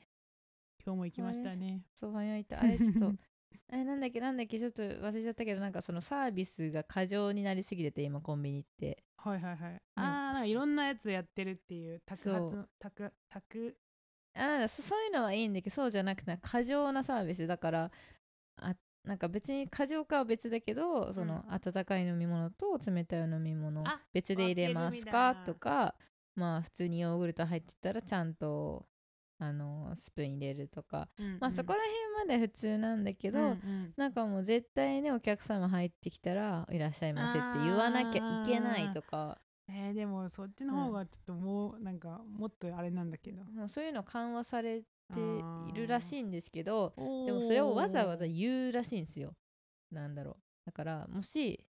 B: 今日も行きましたね。
A: そうファミマ行った。あれちょっと えなんだっけ？なんだっけ？ちょっと忘れちゃったけどなんかそのサービスが過剰になりすぎてて今コンビニって。
B: はいはいはい、ああなんかいろんなやつやってるっていう宅発の宅宅？
A: あそそういうのはいいんだけどそうじゃなくて過剰なサービスだからあなんか別に過剰かは別だけどその温かい飲み物と冷たい飲み物
B: あ
A: 別で入れます
B: 分けるみた
A: か
B: いな。
A: とかまあ普通にヨーグルト入ってたらちゃんとあのスプーン入れるとか、まあそこら辺まで普通なんだけど、なんかもう絶対ねお客様入ってきたら「いらっしゃいませ」って言わなきゃいけないとか。
B: えーでもそっちの方がちょっともうなんかもっとあれなんだけど、
A: もうそういうの緩和されているらしいんですけど
B: で
A: でもそれをわざわざ言うらしいんですよ。なんだろう。だからもし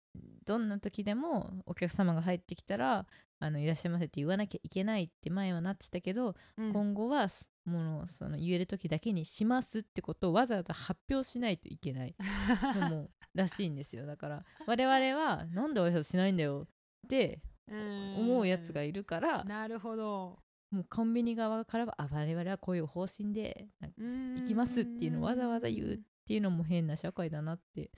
A: どんな時でもお客様が入ってきたら「あのいらっしゃいませ」って言わなきゃいけないって前はなってたけど、
B: うん。
A: 今後はもうその言える時だけにしますってことをわざわざ発表しないといけない。のもらしいんですよ。だから我々は「なんで挨拶しないんだよ」って思うやつがいるから
B: なるほど
A: もうコンビニ側からはあ我々はこういう方針で行
B: 行
A: きますっていうのをわざわざ言うっていうのも変な社会だなって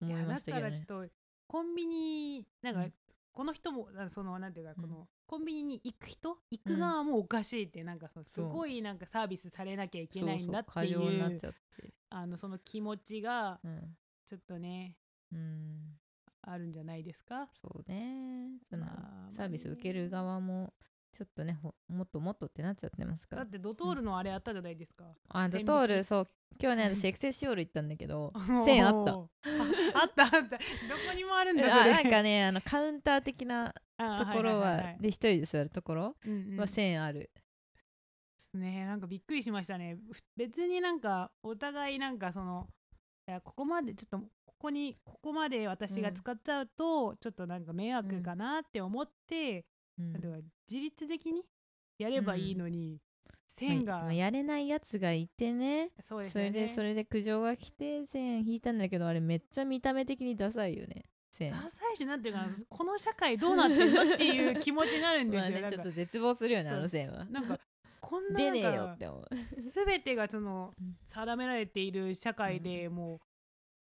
A: 思いましたけどね。
B: だからちょっとコンビニなんか、
A: うん。
B: この人もあそのなんていうか
A: うん。
B: この、コンビニに行く人行く側もおかしいってなんかそのすごいなんかサービスされなきゃいけないんだって
A: 過
B: いう
A: 剰になっちゃって。
B: あのその気持ちが
A: うん、
B: ちょっとね
A: うん、
B: あるんじゃないですか？
A: そうね。その、
B: まあ
A: サービス受ける側もちょっとねほもっともっとってなっちゃってますから。
B: だってドトールのあれあったじゃないですか。
A: あド
B: 線引き。
A: トールそう。今日ね私エクセルシオール行ったんだけど 線あった。
B: あ あったあった。どこにもあるんだそれ。
A: あなんかねあのカウンター的な
B: あ
A: ところは,、
B: いいい。い
A: で一人で座るところ
B: うんうん
A: は線ある、
B: ですね。なんかびっくりしましたね。ふ別になんかお互いなんかそのいやここまでちょっとここにここまで私が使っちゃうと、ちょっとなんか迷惑かなって思って、
A: うん。
B: 例えば自律的にやればいいのに、線が、
A: まあやれないやつがいてね。そ
B: そうですよね。
A: れでそれで苦情が来て線引いたんだけどあれめっちゃ見た目的にダサいよね。線。
B: ダサいしなんていうかな この社会どうなってんのっていう気持ちになるんですよ、
A: まあねちょっと絶望するよねあの線は。
B: なんかこんな
A: 出ねえよって思う。
B: 全てがその
A: うん。
B: 定められている社会でもう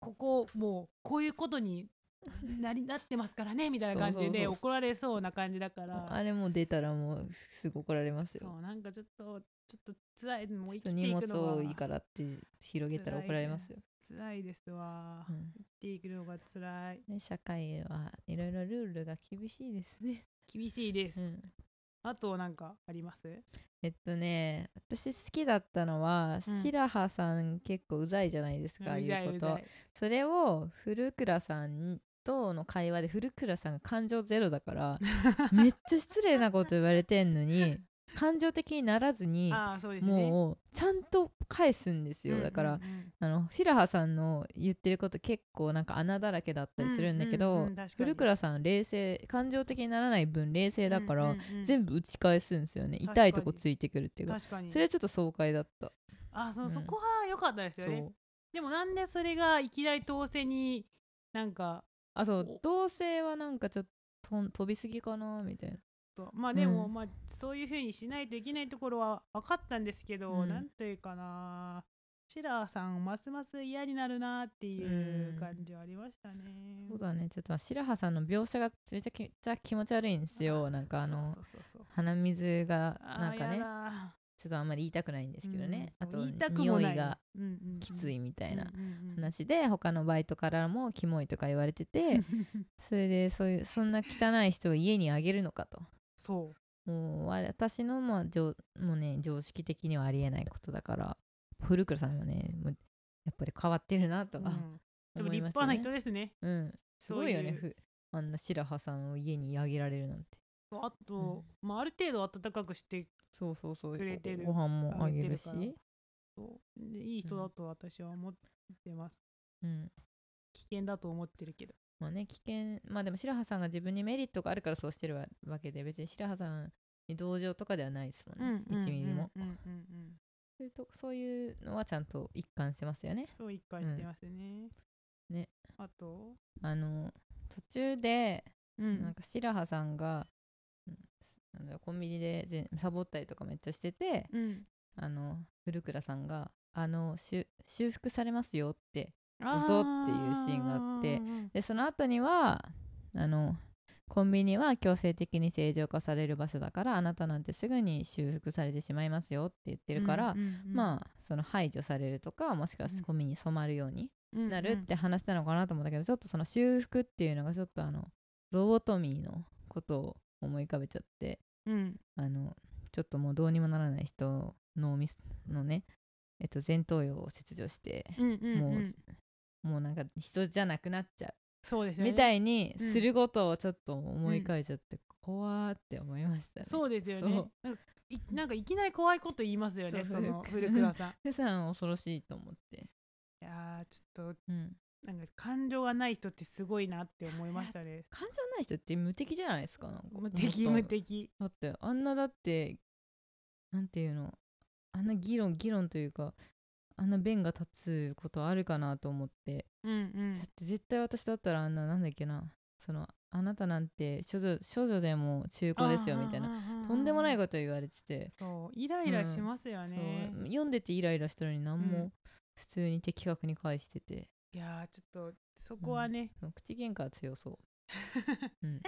B: ここもうこういうことに なりなってますからねみたいな感じで怒られそうな感じだから。
A: あれもう出たらもうすぐ怒られますよ。
B: そうなんかちょっとちょっと辛いもう生きていくの
A: 物
B: が
A: 多いからって広げたら怒られますよ、
B: 辛いですわ、
A: うん。
B: 生きていくのが辛い。
A: ね、社会はいろいろルールが厳しいですね、
B: 厳しいです、
A: うん、
B: あとなんかあります？
A: えっとね私好きだったのは、
B: うん。
A: 白羽さん結構うざいじゃないですか
B: うざいう
A: こと。
B: い。
A: それを古倉さんとの会話で古倉さんが感情ゼロだから めっちゃ失礼なこと言われてんのに感情的にならずに
B: ね。
A: もうちゃんと返すんですよ、
B: うん
A: だからあの白羽さんの言ってること結構なんか穴だらけだったりするんだけど、古倉さん冷静感情的にならない分冷静だから、全部打ち返すんですよね痛いとこついてくるっていうかそれちょっと爽快だった
B: あそう、
A: うん
B: そこは良かったですよねでもなんでそれがいきなり当選になんか
A: あそう
B: お。
A: 同性はなんかちょっと飛びすぎかなみたいな。
B: とまあでも、
A: うん。
B: まあそういうふうにしないといけないところは分かったんですけど、
A: うん。
B: なんというかなシラーさんますます嫌になるなっていう
A: うん。
B: 感じはありましたね。
A: そうだね。ちょっと白羽さんの描写がめちゃくちゃ気持ち悪いんですよ。なんかあの鼻水がなんかねちょっとあんまり言いたくないんですけどね、あと
B: うん。そう言いたくもない
A: 匂いがきついみたいな話で他のバイトからもキモいとか言われてて それでそういうそんな汚い人を家にあげるのかと。
B: そう。
A: もう私のも常もうね常識的にはありえないことだから古倉さんはねもうやっぱり変わってるなとは、
B: うん。でも
A: 思いますよ
B: 立派な
A: ね
B: 人ですね。
A: うん。すごいよねあんな白羽さんを家にあげられるなんて
B: あと、まあ、ある程度温かくして
A: そうそうそう。
B: くれてる
A: ご飯もあげるし。
B: そう。でいい人だと私は思ってます。
A: うん。
B: 危険だと思ってるけど。
A: まあね危険。まあでも白羽さんが自分にメリットがあるからそうしてるわわけで別に白羽さんに同情とかではないですもんね、1ミリも、
B: うんうんうんうん。
A: そういうとそういうのはちゃんと一貫してますよね。
B: そう一回してますね。
A: ね。
B: あと、
A: あの途中で
B: う
A: なんか白羽さんが、なんだコンビニでぜサボったりとかめっちゃしてて
B: うん、
A: あの古倉さんがあの修復されますよって
B: あ
A: 嘘っていうシーンがあって
B: うん
A: でその後にはあのコンビニは強制的に正常化される場所だからあなたなんてすぐに修復されてしまいますよって言ってるから、まあその排除されるとかもしくは
B: うん。
A: コンビニに染まるようになるって話したのかなと思ったけど、ちょっとその修復っていうのがちょっとあのロボトミーのことを思い浮かべちゃって
B: うん。
A: あのちょっともうどうにもならない人のミスのねえっと前頭葉を切除して
B: うんうん
A: もう
B: うん。
A: もうなんか人じゃなくなっちゃう。
B: そうですよね。
A: みたいに
B: うん。
A: することをちょっと思い浮かべちゃって、怖ーって思いましたね。
B: そうですよね。なんかいきなり怖いこと言いますよね
A: そ
B: の
A: 古
B: 古倉さん。
A: さん恐ろしいと思って。
B: やーちょっと
A: うん、
B: なんか感情がない人ってすごいなって思いましたね。
A: 感情ない人って無敵じゃないですかなんか。
B: 無敵無敵。
A: だってあんなだってなんていうの？あんな議論議論というかあんな弁が立つことあるかなと思って、
B: うんうん。
A: だって絶対私だったらあんななんだっけな。そのあなたなんて処女処女でも中古ですよみたいな。
B: な
A: とんでもないこと言われてて、
B: そうイライラしますよね、
A: そう。読んでてイライラしたのに何
B: う
A: も
B: ん。
A: 普通に的確に返してて、
B: いやーちょっとそこはね、
A: 口喧嘩は強そう、うん、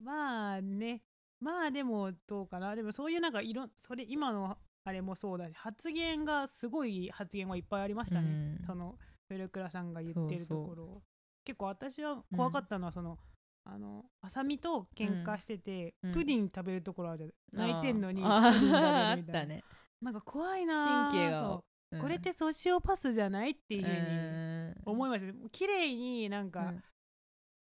B: まあね。まあでもどうかな。でもそういうなんかいろそれ今のあれもそうだし発言がすごい発言はいっぱいありましたね、
A: うん。
B: その古倉さんが言ってるところ結構私は怖かったのはその、あのあさみと喧嘩してて、
A: うん。
B: プディン食べるところあるじゃん、泣いてんのにプデ
A: あ
B: ィン食べるみ
A: ー
B: たな。
A: ったね。
B: なんか怖いなー。
A: 神経が。
B: これってソシオパスじゃないっていうふう思いました。ね綺麗になんか
A: うん。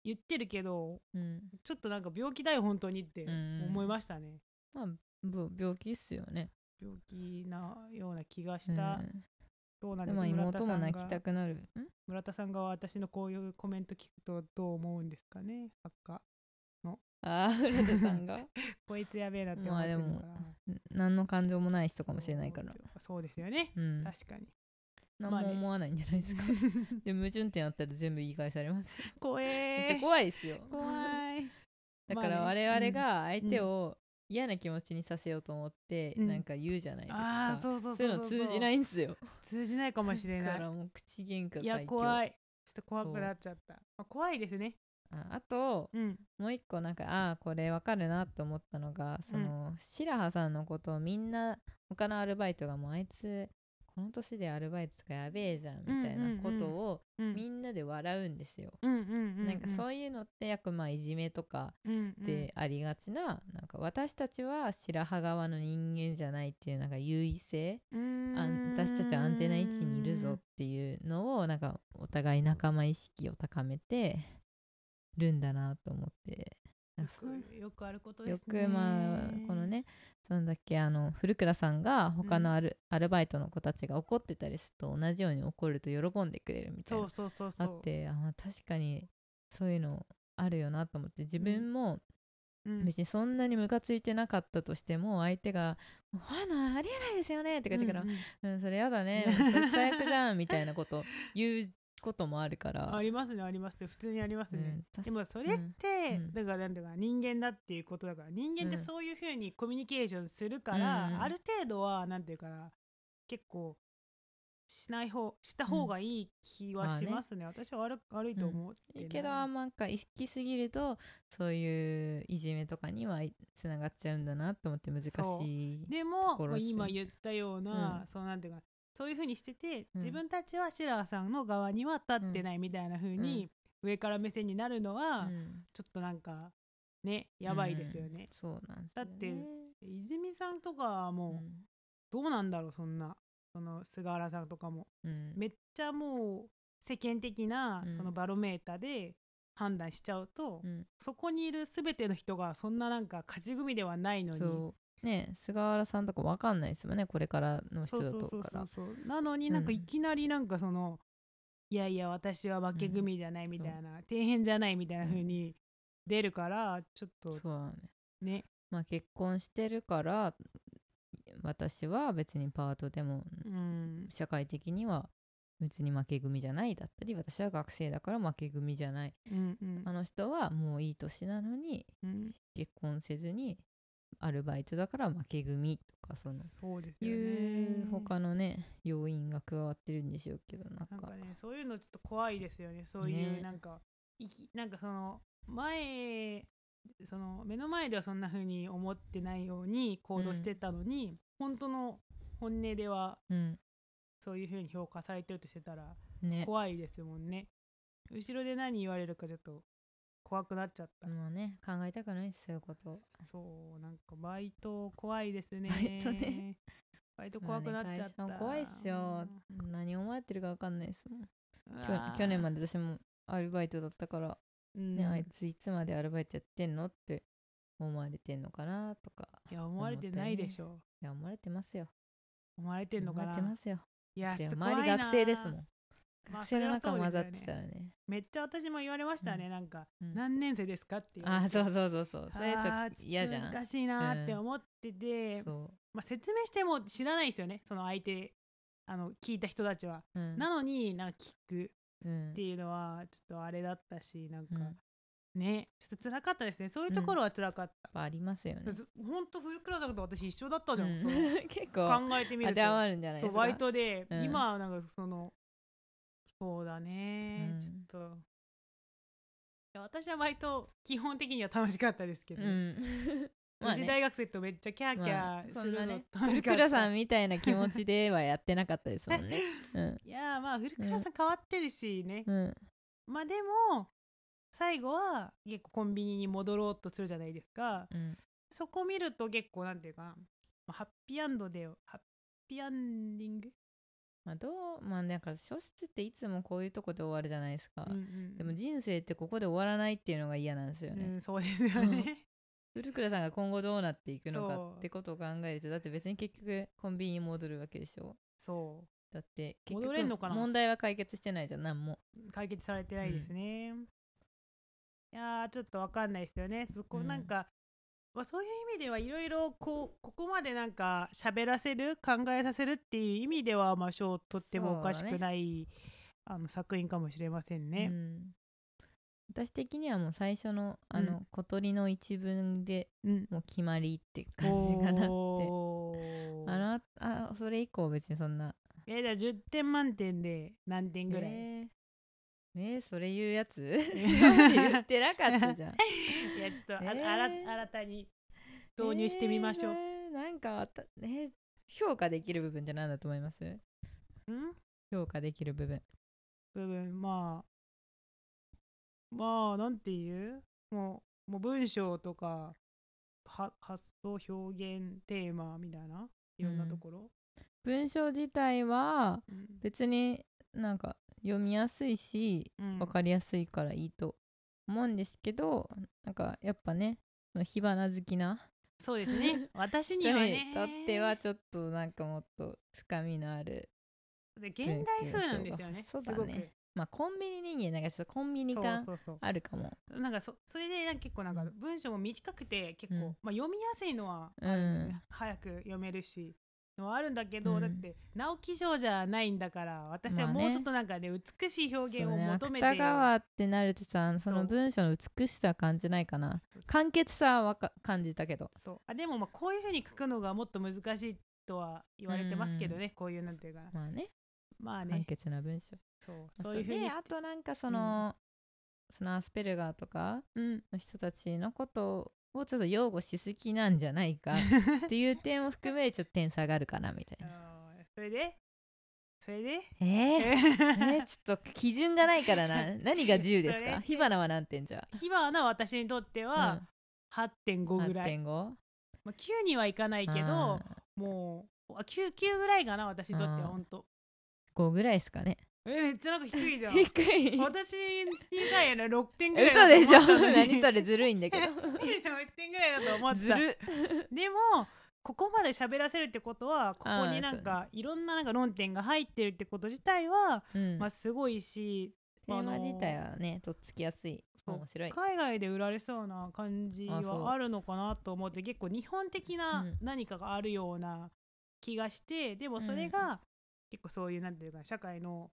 B: 言ってるけど、
A: うん。
B: ちょっとなんか病気だよ本当にって思いましたね、
A: まあぶ病気っすよね。
B: 病気なような気がし
A: うん。
B: た、どうなん
A: でも
B: です村田
A: 妹も
B: さんが。
A: 泣きたくなる。ん？
B: 村田さんが私のこういうコメント聞くとどう思うんですかね？作家
A: ああ古田さんが？
B: こいつやべえなって思ってるのかな、
A: ん。何の感情もない人かもしれないから。
B: そうそうですよね、
A: うん。
B: 確かに
A: 何
B: まあね。
A: も思わないんじゃないですか。で矛盾点あったら全部言い返されますよ。
B: 怖
A: めっちゃ
B: え
A: 怖いですよ。
B: 怖い。
A: だから
B: まあね。
A: 我々が相手を嫌な気持ちにさせようと思って
B: うん。
A: なんか言うじゃないです
B: ああ
A: か
B: そうそう
A: そう
B: そうそう。
A: いうの通じないんすよ。
B: 通じないかもしれ
A: だ
B: ない。
A: からもう口喧嘩
B: いや
A: 最強
B: 怖い。ちょっと怖くなっちゃった、まあ、怖いですね。
A: ああと
B: うん。
A: もう一個なんかああこれわかるなって思ったのがその、白羽さんのことをみんな他のアルバイトがもうあいつこの年でアルバイトとかやべえじゃんみたいなことを
B: うん。
A: みんなで笑うんですよ、なんかそういうのってやっぱまあいじめとか
B: うん
A: でありがちな,、なんか私たちは白羽側の人間じゃないっていうなんか優位性。私たちは安全な位置にいるぞっていうのをなんかお互い仲間意識を高めてるんだなと思って
B: よくよくあることです
A: よ
B: ね
A: くまあこのねなんだっけあの古倉さんが他のアル,、アルバイトの子たちが怒ってたりすると同じように怒ると喜んでくれるみたいな。
B: そうそう
A: あってあまあ確かにそういうのあるよなと思って自分も
B: うん。
A: 別にそんなにムカついてなかったとしても相手が「もうファナありえないですよね」って感じから
B: うんうん
A: うん、それやだね、最悪じゃんみたいなこと言うこともあるから。
B: ありますねありますね。普通にありますね、
A: うん
B: でもそれって、
A: うん
B: だからなんていうか人間だっていうことだから。人間って
A: うん。
B: そういうふうにコミュニケーションするから、
A: うん。
B: ある程度はなんていうかな結構しない方した方がいい気はしますね,、私は悪悪いと思ってない、
A: いいけどなんか行き過ぎるとそういういじめとかにはいつながっちゃうんだなと思って難しい。
B: でも今言ったような、
A: うん。
B: そうなんていうかそういうふうにしてて、
A: うん。
B: 自分たちはシラーさんの側には立ってないみたいなふうに、上から目線になるのは、
A: うん。
B: ちょっとなんかねやばいですよね。
A: うん、そうなんですよ、ね。
B: だって泉さんとかはもう、どうなんだろうそんなその菅原さんとかも。めっちゃもう世間的な
A: うん。
B: そのバロメーターで判断しちゃうと、
A: うん。
B: そこにいる全ての人がそんななんか勝ち組ではないのに
A: ね菅原さんとかわかんないですもんねこれからの人だとから。
B: なのになんか
A: うん
B: いきなりなんかその、いやいや私は負け組じゃないみたいな、底辺じゃないみたいな風に出るからちょっと
A: そうだね。
B: ね。
A: まあ結婚してるから私は別にパートでも
B: うん。
A: 社会的には別に負け組じゃないだったり私は学生だから負け組じゃない。
B: うんうん。
A: あの人はもういい年なのに
B: うん。
A: 結婚せずにアルバイトだから負け組とかその
B: そうですよね
A: いう他のね。要因が加わってるんでしょうけどなんか。
B: なんかねそういうのちょっと怖いですよね。そういう
A: ね。
B: なんか、いきなんかその前その目の前ではそんな風に思ってないように行動してたのに、本当の本音では
A: うん。
B: そういう風に評価されてるとしてたら
A: ね。
B: 怖いですもんね。後ろで何言われるかちょっと怖くなっちゃった、
A: もうね考えたくないですそういうこと。
B: そうなんかバイト怖いですね。
A: バイトね。
B: バイト怖くなっちゃった、
A: まあね会社も怖いっすよ。何思われてるか分かんないですもん。
B: う
A: 去年まで私もアルバイトだったから、
B: うん。
A: ねあいついつまでアルバイトやってんのって思われてんのかなとか
B: いや思われてないでしょ。
A: いや思われてますよ。
B: 思われてんのか
A: 思われ
B: な
A: てますよ。
B: いやち
A: で
B: ょっと怖いな
A: 周り学生ですもん
B: まあ
A: 学生の中混ざってたらね。
B: めっちゃ私も言われましたね、なんか、
A: うん。
B: 何年生ですかって言われて
A: あそうそうそうそう。それと嫌じゃん。
B: 難しいなって思ってて、
A: そ
B: まあ、説明しても知らないですよねその相手あの聞いた人たちは、
A: う、うん。
B: なのになんか聞く
A: うん。
B: っていうのはちょっとあれだったしなんか、ねちょっと辛かったですね。そういうところは辛かった、
A: ぱありますよね、
B: ほんと古倉さんと私一緒だったじゃん、
A: 結構
B: 考えてみると。
A: 当てはまるんじゃないですか。
B: そうバイトで、
A: うん。
B: 今はなんかそのそうだね、
A: うん。
B: ちょっと。いや私は割と基本的には楽しかったですけど、
A: うん。ま
B: 女子大学生とめっちゃキャーキャ
A: まあ
B: ーするの楽しかった、
A: さんみたいな気持ちではやってなかったですもんね。うん。
B: いやーまあ古倉さん変わってるし。ね、
A: うん。
B: まあでも最後は結構コンビニに戻ろうとするじゃないですか。
A: うん。
B: そこ見ると結構なんていうかハッピーアンドでハッピーアンディング、
A: まあどうまあなんか小説っていつもこういうとこで終わるじゃないですか、
B: うんうん
A: でも人生ってここで終わらないっていうのが嫌なんですよね、
B: うん、そうですよね。
A: 古倉さんが今後どうなっていくのかってことを考えるとだって別に結局コンビニに戻るわけでしょ。
B: そ
A: だって結局問題は解決してないじゃん何も。
B: う解決されてないですね、いやーちょっとわかんないですよね。そこ
A: うん。
B: なんか、まあ、そういう意味ではいろいろこうここまでなんか喋らせる考えさせるっていう意味ではまあ賞とってもおかしくない、あの作品かもしれませんね。
A: う。ん。私的にはもう最初のあの、
B: うん。
A: 小鳥の一文で
B: うん、
A: もう決まりって感じかなって。
B: おー。
A: あのあそれ以降別にそんな。
B: えじゃあ10点満点で何点ぐらい、
A: えー。えーそれ言うやつ？
B: ー
A: 言ってなかったじゃん
B: いやちょっとあ、
A: えー
B: あら新たに導入してみましょう。
A: えーなんかえー評価できる部分って何だと思います？
B: うん？
A: 評価できる部分。
B: 部分まあまあなんていう？もうもう文章とかは発想表現テーマみたいな？いろんなところ、
A: 文章自体は
B: うん。
A: 別になんか読みやすいし
B: うん。
A: 分かりやすいからいいと思うんですけどなんかやっぱね火花好きな
B: そうですね。私
A: 人
B: にはね。
A: にとってはちょっとなんかもっと深みのある
B: で現代風なんですよね。
A: そうだね。まあコンビニ人間なんかちょっとコンビニ感あるかも。
B: なんかそそれで結構なんか
A: うん
B: 文章も短くて結構、
A: うん。
B: まあ、読みやすいのはね
A: ん。
B: 早く読めるしのはあるんだけど、
A: うん。
B: だって直木賞じゃないんだから私は
A: まあね。
B: もうちょっとなんかね美しい表現を求めて、
A: 芥川ってなるとさその文章の美しさ感じないかな。簡潔さはか感じたけど。
B: そう。あでもまあこういうふうに書くのがもっと難しいとは言われてますけどね、こういうなんていうかな。
A: まあね。
B: まあ
A: 簡
B: ね
A: 潔な文章。
B: そう。そういうふうに
A: であとなんかその、そのアスペルガーとか
B: うん。
A: の人たちのことをちょっと擁護しすぎなんじゃないか っていう点を含めちょっと点差があるかなみたいな。
B: それで？それで？
A: えー、えーちょっと基準がないからな。何が10ですか？火花は何点じゃ？
B: 火花は私にとっては8.5ぐらい、
A: 8.5?
B: まあ、9にはいかないけどもうあ 9, 9ぐらいかな私にとってはほんと。
A: 5ぐらいですかね
B: えめっちゃなんか低いじゃん。
A: 低い。
B: 私にかいな6点ぐらい
A: 嘘でしょ。何それずるいんだけど。
B: 6点ぐらいだと思った。
A: ずる。
B: でもここまで喋らせるってことはここになんかいろんななんか論点が入ってるってこと自体は、
A: うん。
B: まあすごいし
A: テーマ自体はねとっつきやすい。面白い。
B: 海外で売られそうな感じはあるのかなと思って結構日本的な
A: うん。
B: 何かがあるような気がして、でもそれが結構そういうなんていうか社会の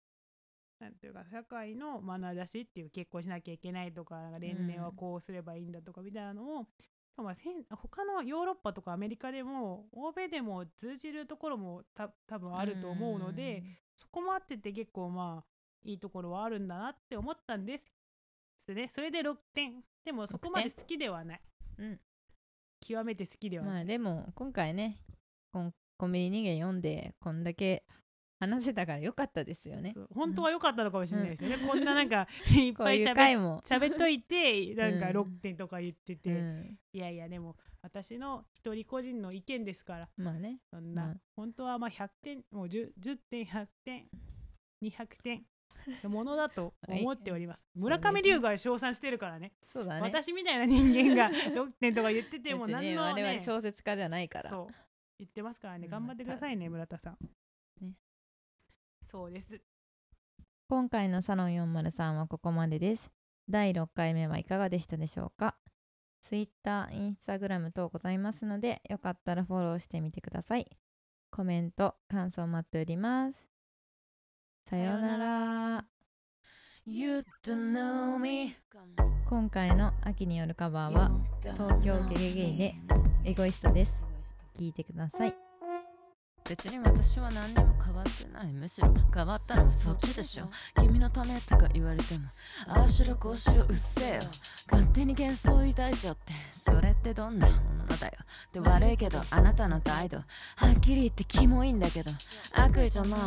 B: なんていうか社会の眼差しっていう結婚しなきゃいけないとかなんか連年はこうすればいいんだとかみたいなのを、まあ、せん他のヨーロッパとかアメリカでも欧米でも通じるところもた多分あると思うので、そこもあってて結構まあいいところはあるんだなって思ったんです。ね、それで6点。でもそこまで好きではない。
A: うん
B: 極めて好きではない。
A: まあでも今回ねコンコンビニ人間読んでこんだけ話せたからよかったですよね。
B: 本当は良かったのかもしれないですよね。こんななんか いっぱいしゃべ
A: 回も、
B: 喋っといて、なんか
A: うん。
B: 6点とか言ってて、
A: うん、
B: いやいやでも私の一人個人の意見ですから、
A: まあね。
B: そんな、
A: まあ。
B: 本当はまあ100点、もう 10, 10点、100点、200点のものだと 思っております。村上龍が称賛してるからね。
A: そうだね。
B: 私みたいな人間が 6点とか言ってても何の、ね、
A: 我々小説家じゃないから。
B: そう。言ってますからね。
A: うん
B: 頑張ってくださいね村田さん。
A: ね
B: そうです。
A: 今回のサロン403はここまでです。第6回目はいかがでしたでしょうか？Twitter、Instagram 等ございますのでよかったらフォローしてみてください。コメント、感想待っております。さようなら。
C: You don't know me
A: 今回の秋によるカバーは東京ゲゲゲイでエゴイストです聞いてください別に私は何にも変わってない。むしろ変わったのはそっちでしょ。君のためとか言われてもああしろこうしろうっせえよ。勝手に幻想抱いちゃってそれってどんな女だよ。で悪いけどあなたの態度はっきり言ってキモいんだけど悪意じゃない。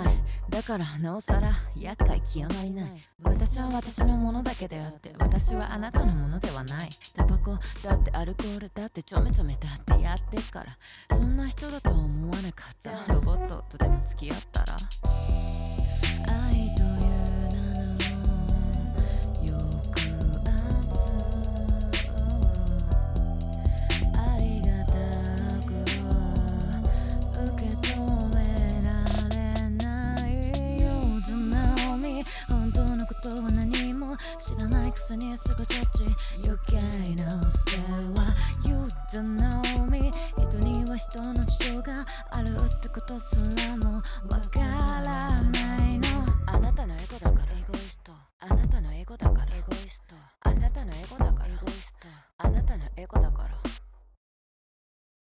A: だからなおさら厄介極まりない。私は私のものだけであって私はあなたのものではない。タバコだってアルコールだってちょめちょめだってやってっからそんな人だとは思わなかった。ロボットとでも付き合ったら？愛という名の抑圧ありがたく受け止められないようなナオミ本当のことは何も知らないくせにすぐジャッ余計な世話。You don't know me 人には人の事情があるってことすらもわからないの。あなたのエゴだから。エゴイスト。あなたのエゴだから。エゴイスト。あなたのエゴだから。エゴイスト。あなたのエゴだから。